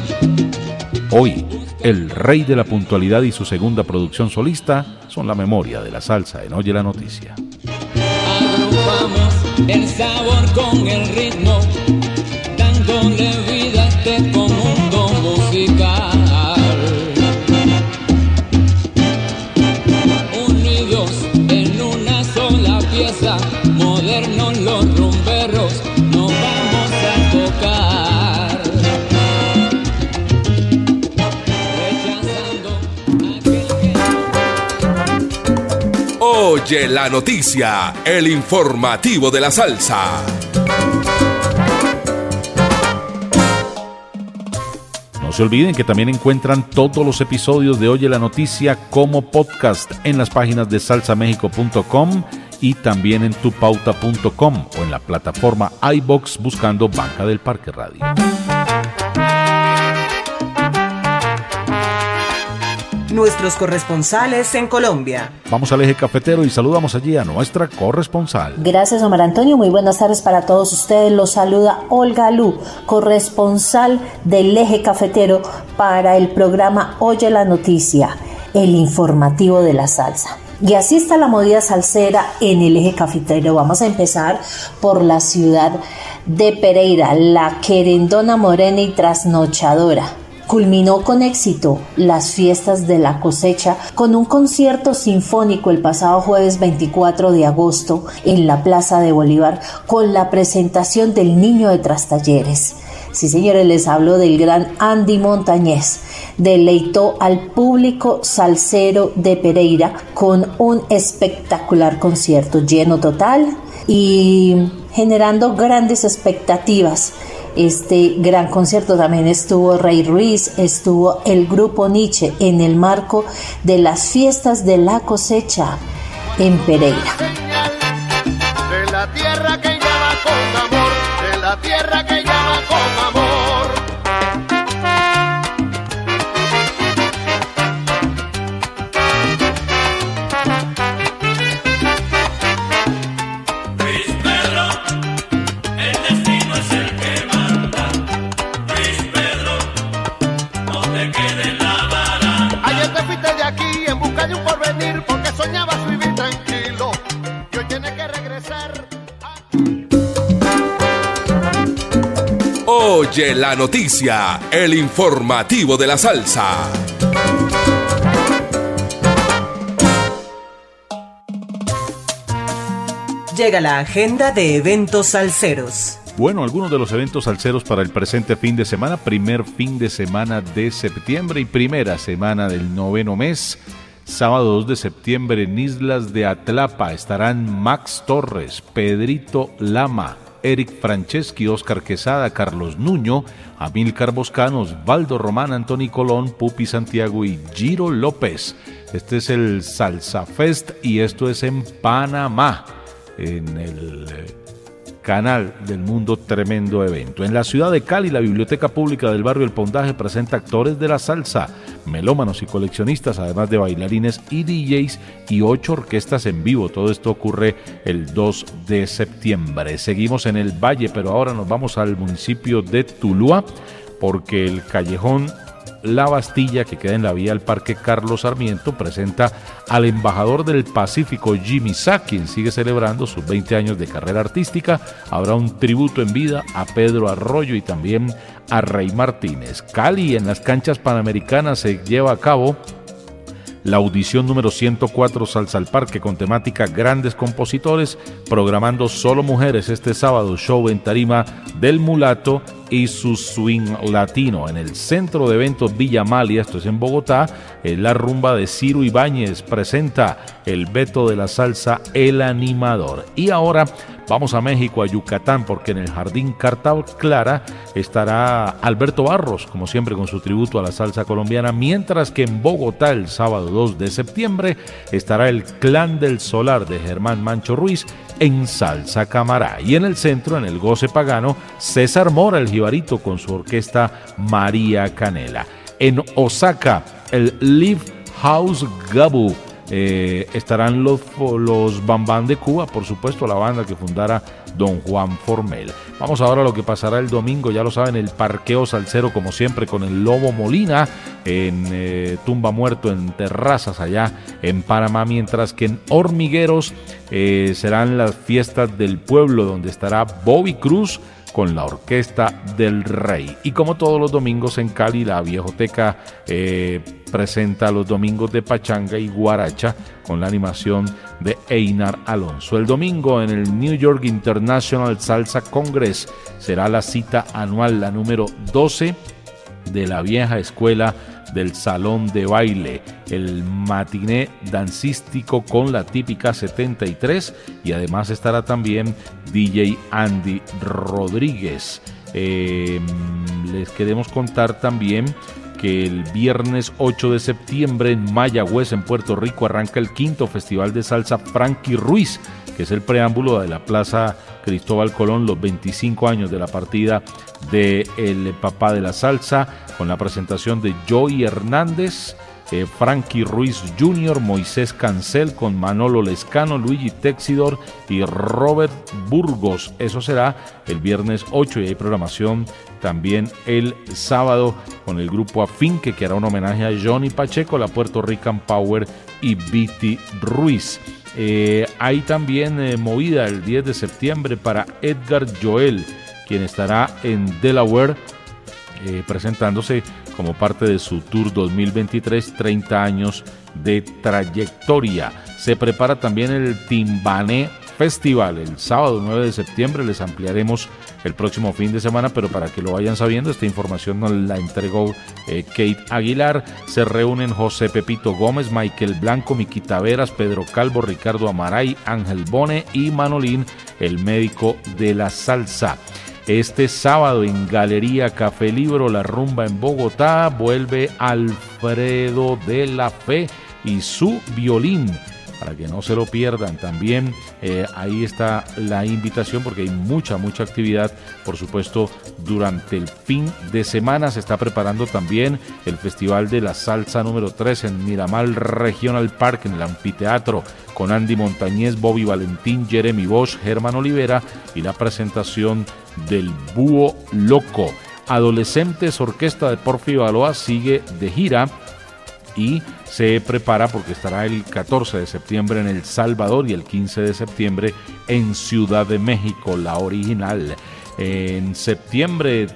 Hoy, el rey de la puntualidad y su segunda producción solista son la memoria de la salsa en Oye la Noticia. Agrupamos el sabor con el ritmo, dándole Oye la noticia, el informativo de la salsa. No se olviden que también encuentran todos los episodios de Oye la Noticia como podcast en las páginas de salsamexico.com y también en tupauta.com o en la plataforma iBox buscando Banca del Parque Radio. Nuestros corresponsales en Colombia. Vamos al eje cafetero y saludamos allí a nuestra corresponsal. Gracias, Omar Antonio. Muy buenas tardes para todos ustedes. Los saluda Olga Lu, corresponsal del eje cafetero para el programa Oye la Noticia, el informativo de la salsa. Y así está la movida salsera en el eje cafetero. Vamos a empezar por la ciudad de Pereira, la querendona morena y trasnochadora. Culminó con éxito las fiestas de la cosecha con un concierto sinfónico el pasado jueves 24 de agosto en la Plaza de Bolívar con la presentación del Niño de Trastalleres. Sí, señores, les hablo del gran Andy Montañez. Deleitó al público salsero de Pereira con un espectacular concierto lleno total y generando grandes expectativas este gran concierto también estuvo Rey Ruiz, estuvo el grupo Nietzsche en el marco de las fiestas de la cosecha en Pereira. Oye la noticia, el informativo de la salsa. Llega la agenda de eventos salseros. Bueno, algunos de los eventos salseros para el presente fin de semana, primer fin de semana de septiembre y primera semana del noveno mes. Sábado 2 de septiembre en Islas de Atlapa estarán Max Torres, Pedrito Lama, Eric Franceschi, Oscar Quesada, Carlos Nuño, Amilcar Boscanos, Valdo Román, Antoni Colón, Pupi Santiago y Giro López. Este es el Salsa Fest y esto es en Panamá, en el eh, canal del mundo tremendo evento. En la ciudad de Cali, la Biblioteca Pública del Barrio El Pondaje presenta actores de la salsa, melómanos y coleccionistas, además de bailarines y DJs y ocho orquestas en vivo. Todo esto ocurre el 2 de septiembre. Seguimos en el Valle, pero ahora nos vamos al municipio de Tuluá porque el callejón La Bastilla, que queda en la vía del Parque Carlos Sarmiento, presenta al embajador del Pacífico, Jimmy Sack, quien sigue celebrando sus 20 años de carrera artística. Habrá un tributo en vida a Pedro Arroyo y también a Rey Martínez. Cali, en las canchas panamericanas, se lleva a cabo la audición número 104 Salsa al Parque con temática Grandes Compositores, programando solo mujeres este sábado, show en tarima del mulato y su swing latino. En el centro de eventos Villa Malia, esto es en Bogotá, en la rumba de Ciro Ibáñez presenta el Beto de la Salsa, el animador. Y ahora vamos a México, a Yucatán, porque en el Jardín Carta Clara estará Alberto Barros, como siempre con su tributo a la salsa colombiana, mientras que en Bogotá el sábado 2 de septiembre estará el Clan del Solar de Germán Mancho Ruiz en Salsa Camará. Y en el centro, en el Goce Pagano, César Mora, el jibarito, con su orquesta María Canela. En Osaka, el Live House Gabu. eh, estarán los, los Bambán de Cuba, por supuesto, la banda que fundara Don Juan Formel. Vamos ahora a lo que pasará el domingo, ya lo saben, el parqueo salsero, como siempre, con el Lobo Molina en eh, Tumba Muerto, en Terrazas, allá en Panamá, mientras que en Hormigueros eh, serán las fiestas del pueblo, donde estará Bobby Cruz con la Orquesta del Rey. Y como todos los domingos en Cali, la Viejoteca eh, presenta los domingos de Pachanga y Guaracha con la animación de Einar Alonso. El domingo en el New York International Salsa Congress será la cita anual, la número 12 de la vieja escuela del salón de baile, el matiné dancístico con la típica 73 y además estará también DJ Andy Rodríguez. Eh, les queremos contar también que el viernes 8 de septiembre en Mayagüez, en Puerto Rico, arranca el quinto Festival de Salsa Frankie Ruiz, que es el preámbulo de la Plaza Cristóbal Colón, los 25 años de la partida de el papá de la salsa, con la presentación de Joey Hernández, eh, Frankie Ruiz Jr., Moisés Cancel con Manolo Lescano, Luigi Texidor y Robert Burgos. Eso será el viernes 8 y hay programación también el sábado con el grupo Afinque que hará un homenaje a Johnny Pacheco, la Puerto Rican Power y Viti Ruiz. Eh, hay también eh, movida el 10 de septiembre para Edgar Joel, quien estará en Delaware eh, presentándose como parte de su Tour 2023, 30 años de trayectoria. Se prepara también el Timbané Festival el sábado 9 de septiembre. Les ampliaremos el próximo fin de semana, pero para que lo vayan sabiendo, esta información nos la entregó eh, Kate Aguilar. Se reúnen José Pepito Gómez, Michael Blanco, Miquita Veras, Pedro Calvo, Ricardo Amaray, Ángel Bone y Manolín, el médico de la salsa. Este sábado en Galería Café Libro, la rumba en Bogotá, vuelve Alfredo de la Fe y su violín. Para que no se lo pierdan, también eh, ahí está la invitación porque hay mucha, mucha actividad. Por supuesto, durante el fin de semana se está preparando también el Festival de la Salsa número 3 en Miramar Regional Park, en el anfiteatro con Andy Montañez, Bobby Valentín, Jeremy Bosch, Germán Olivera y la presentación del Búho Loco. Adolescentes Orquesta de Porfi Baloa sigue de gira y se prepara porque estará el 14 de septiembre en El Salvador y el 15 de septiembre en Ciudad de México, la original. En septiembre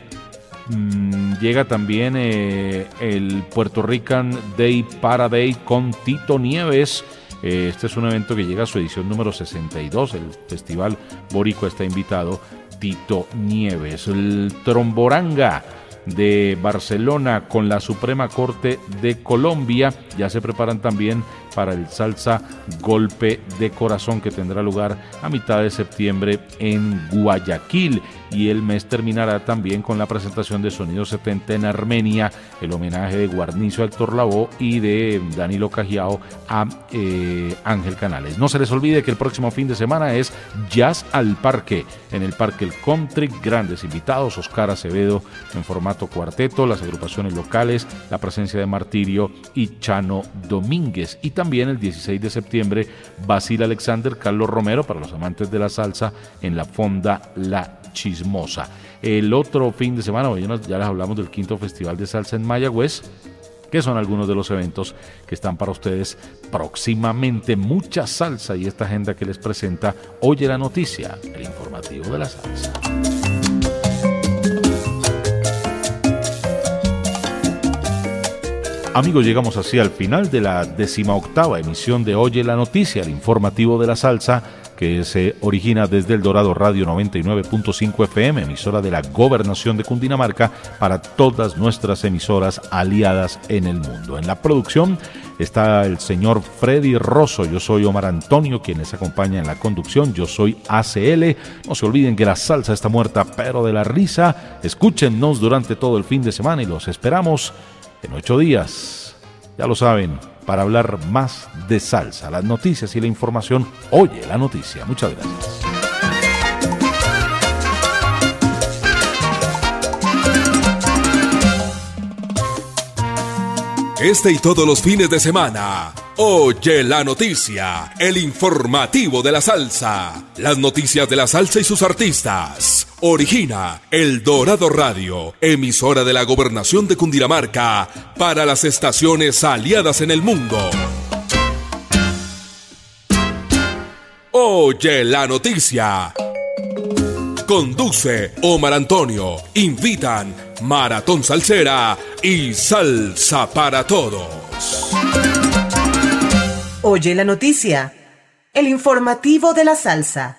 mm, llega también eh, el Puerto Rican Day Parade con Tito Nieves. Eh, este es un evento que llega a su edición número 62. El Festival Borico está invitado Tito Nieves. El Tromboranga de Barcelona con la Suprema Corte de Colombia. Ya se preparan también para el salsa Golpe de Corazón que tendrá lugar a mitad de septiembre en Guayaquil. Y el mes terminará también con la presentación de Sonido 70 en Armenia, el homenaje de Guarnizo Héctor Lavoe y de Danilo Cajiao a eh, Ángel Canales. No se les olvide que el próximo fin de semana es Jazz al Parque, en el Parque El Country. Grandes invitados, Oscar Acevedo en formato cuarteto, las agrupaciones locales, la presencia de Martirio y Chano Domínguez. Y también el 16 de septiembre, Basil Alexander, Carlos Romero, para los amantes de la salsa, en la Fonda La Chismosa. El otro fin de semana, nos- ya les hablamos del quinto Festival de Salsa en Mayagüez, que son algunos de los eventos que están para ustedes próximamente. Mucha salsa y esta agenda que les presenta Oye la Noticia, el informativo de la salsa. Amigos, llegamos así al final de la decimoctava emisión de Oye la Noticia, el informativo de la salsa, que se origina desde el Dorado Radio 99.5 FM, emisora de la Gobernación de Cundinamarca, para todas nuestras emisoras aliadas en el mundo. En la producción está el señor Freddy Rosso, yo soy Omar Antonio, quien les acompaña en la conducción, yo soy ACL. No se olviden que la salsa está muerta, pero de la risa. Escúchenos durante todo el fin de semana y los esperamos en ocho días. Ya lo saben, para hablar más de salsa, las noticias y la información, oye la noticia. Muchas gracias. Este y todos los fines de semana. Oye la noticia, el informativo de la salsa. Las noticias de la salsa y sus artistas. Origina El Dorado Radio, emisora de la gobernación de Cundinamarca para las estaciones aliadas en el mundo. Oye la noticia. Conduce Omar Antonio. Invitan Maratón Salsera y Salsa para Todos. Oye la noticia. El informativo de la salsa.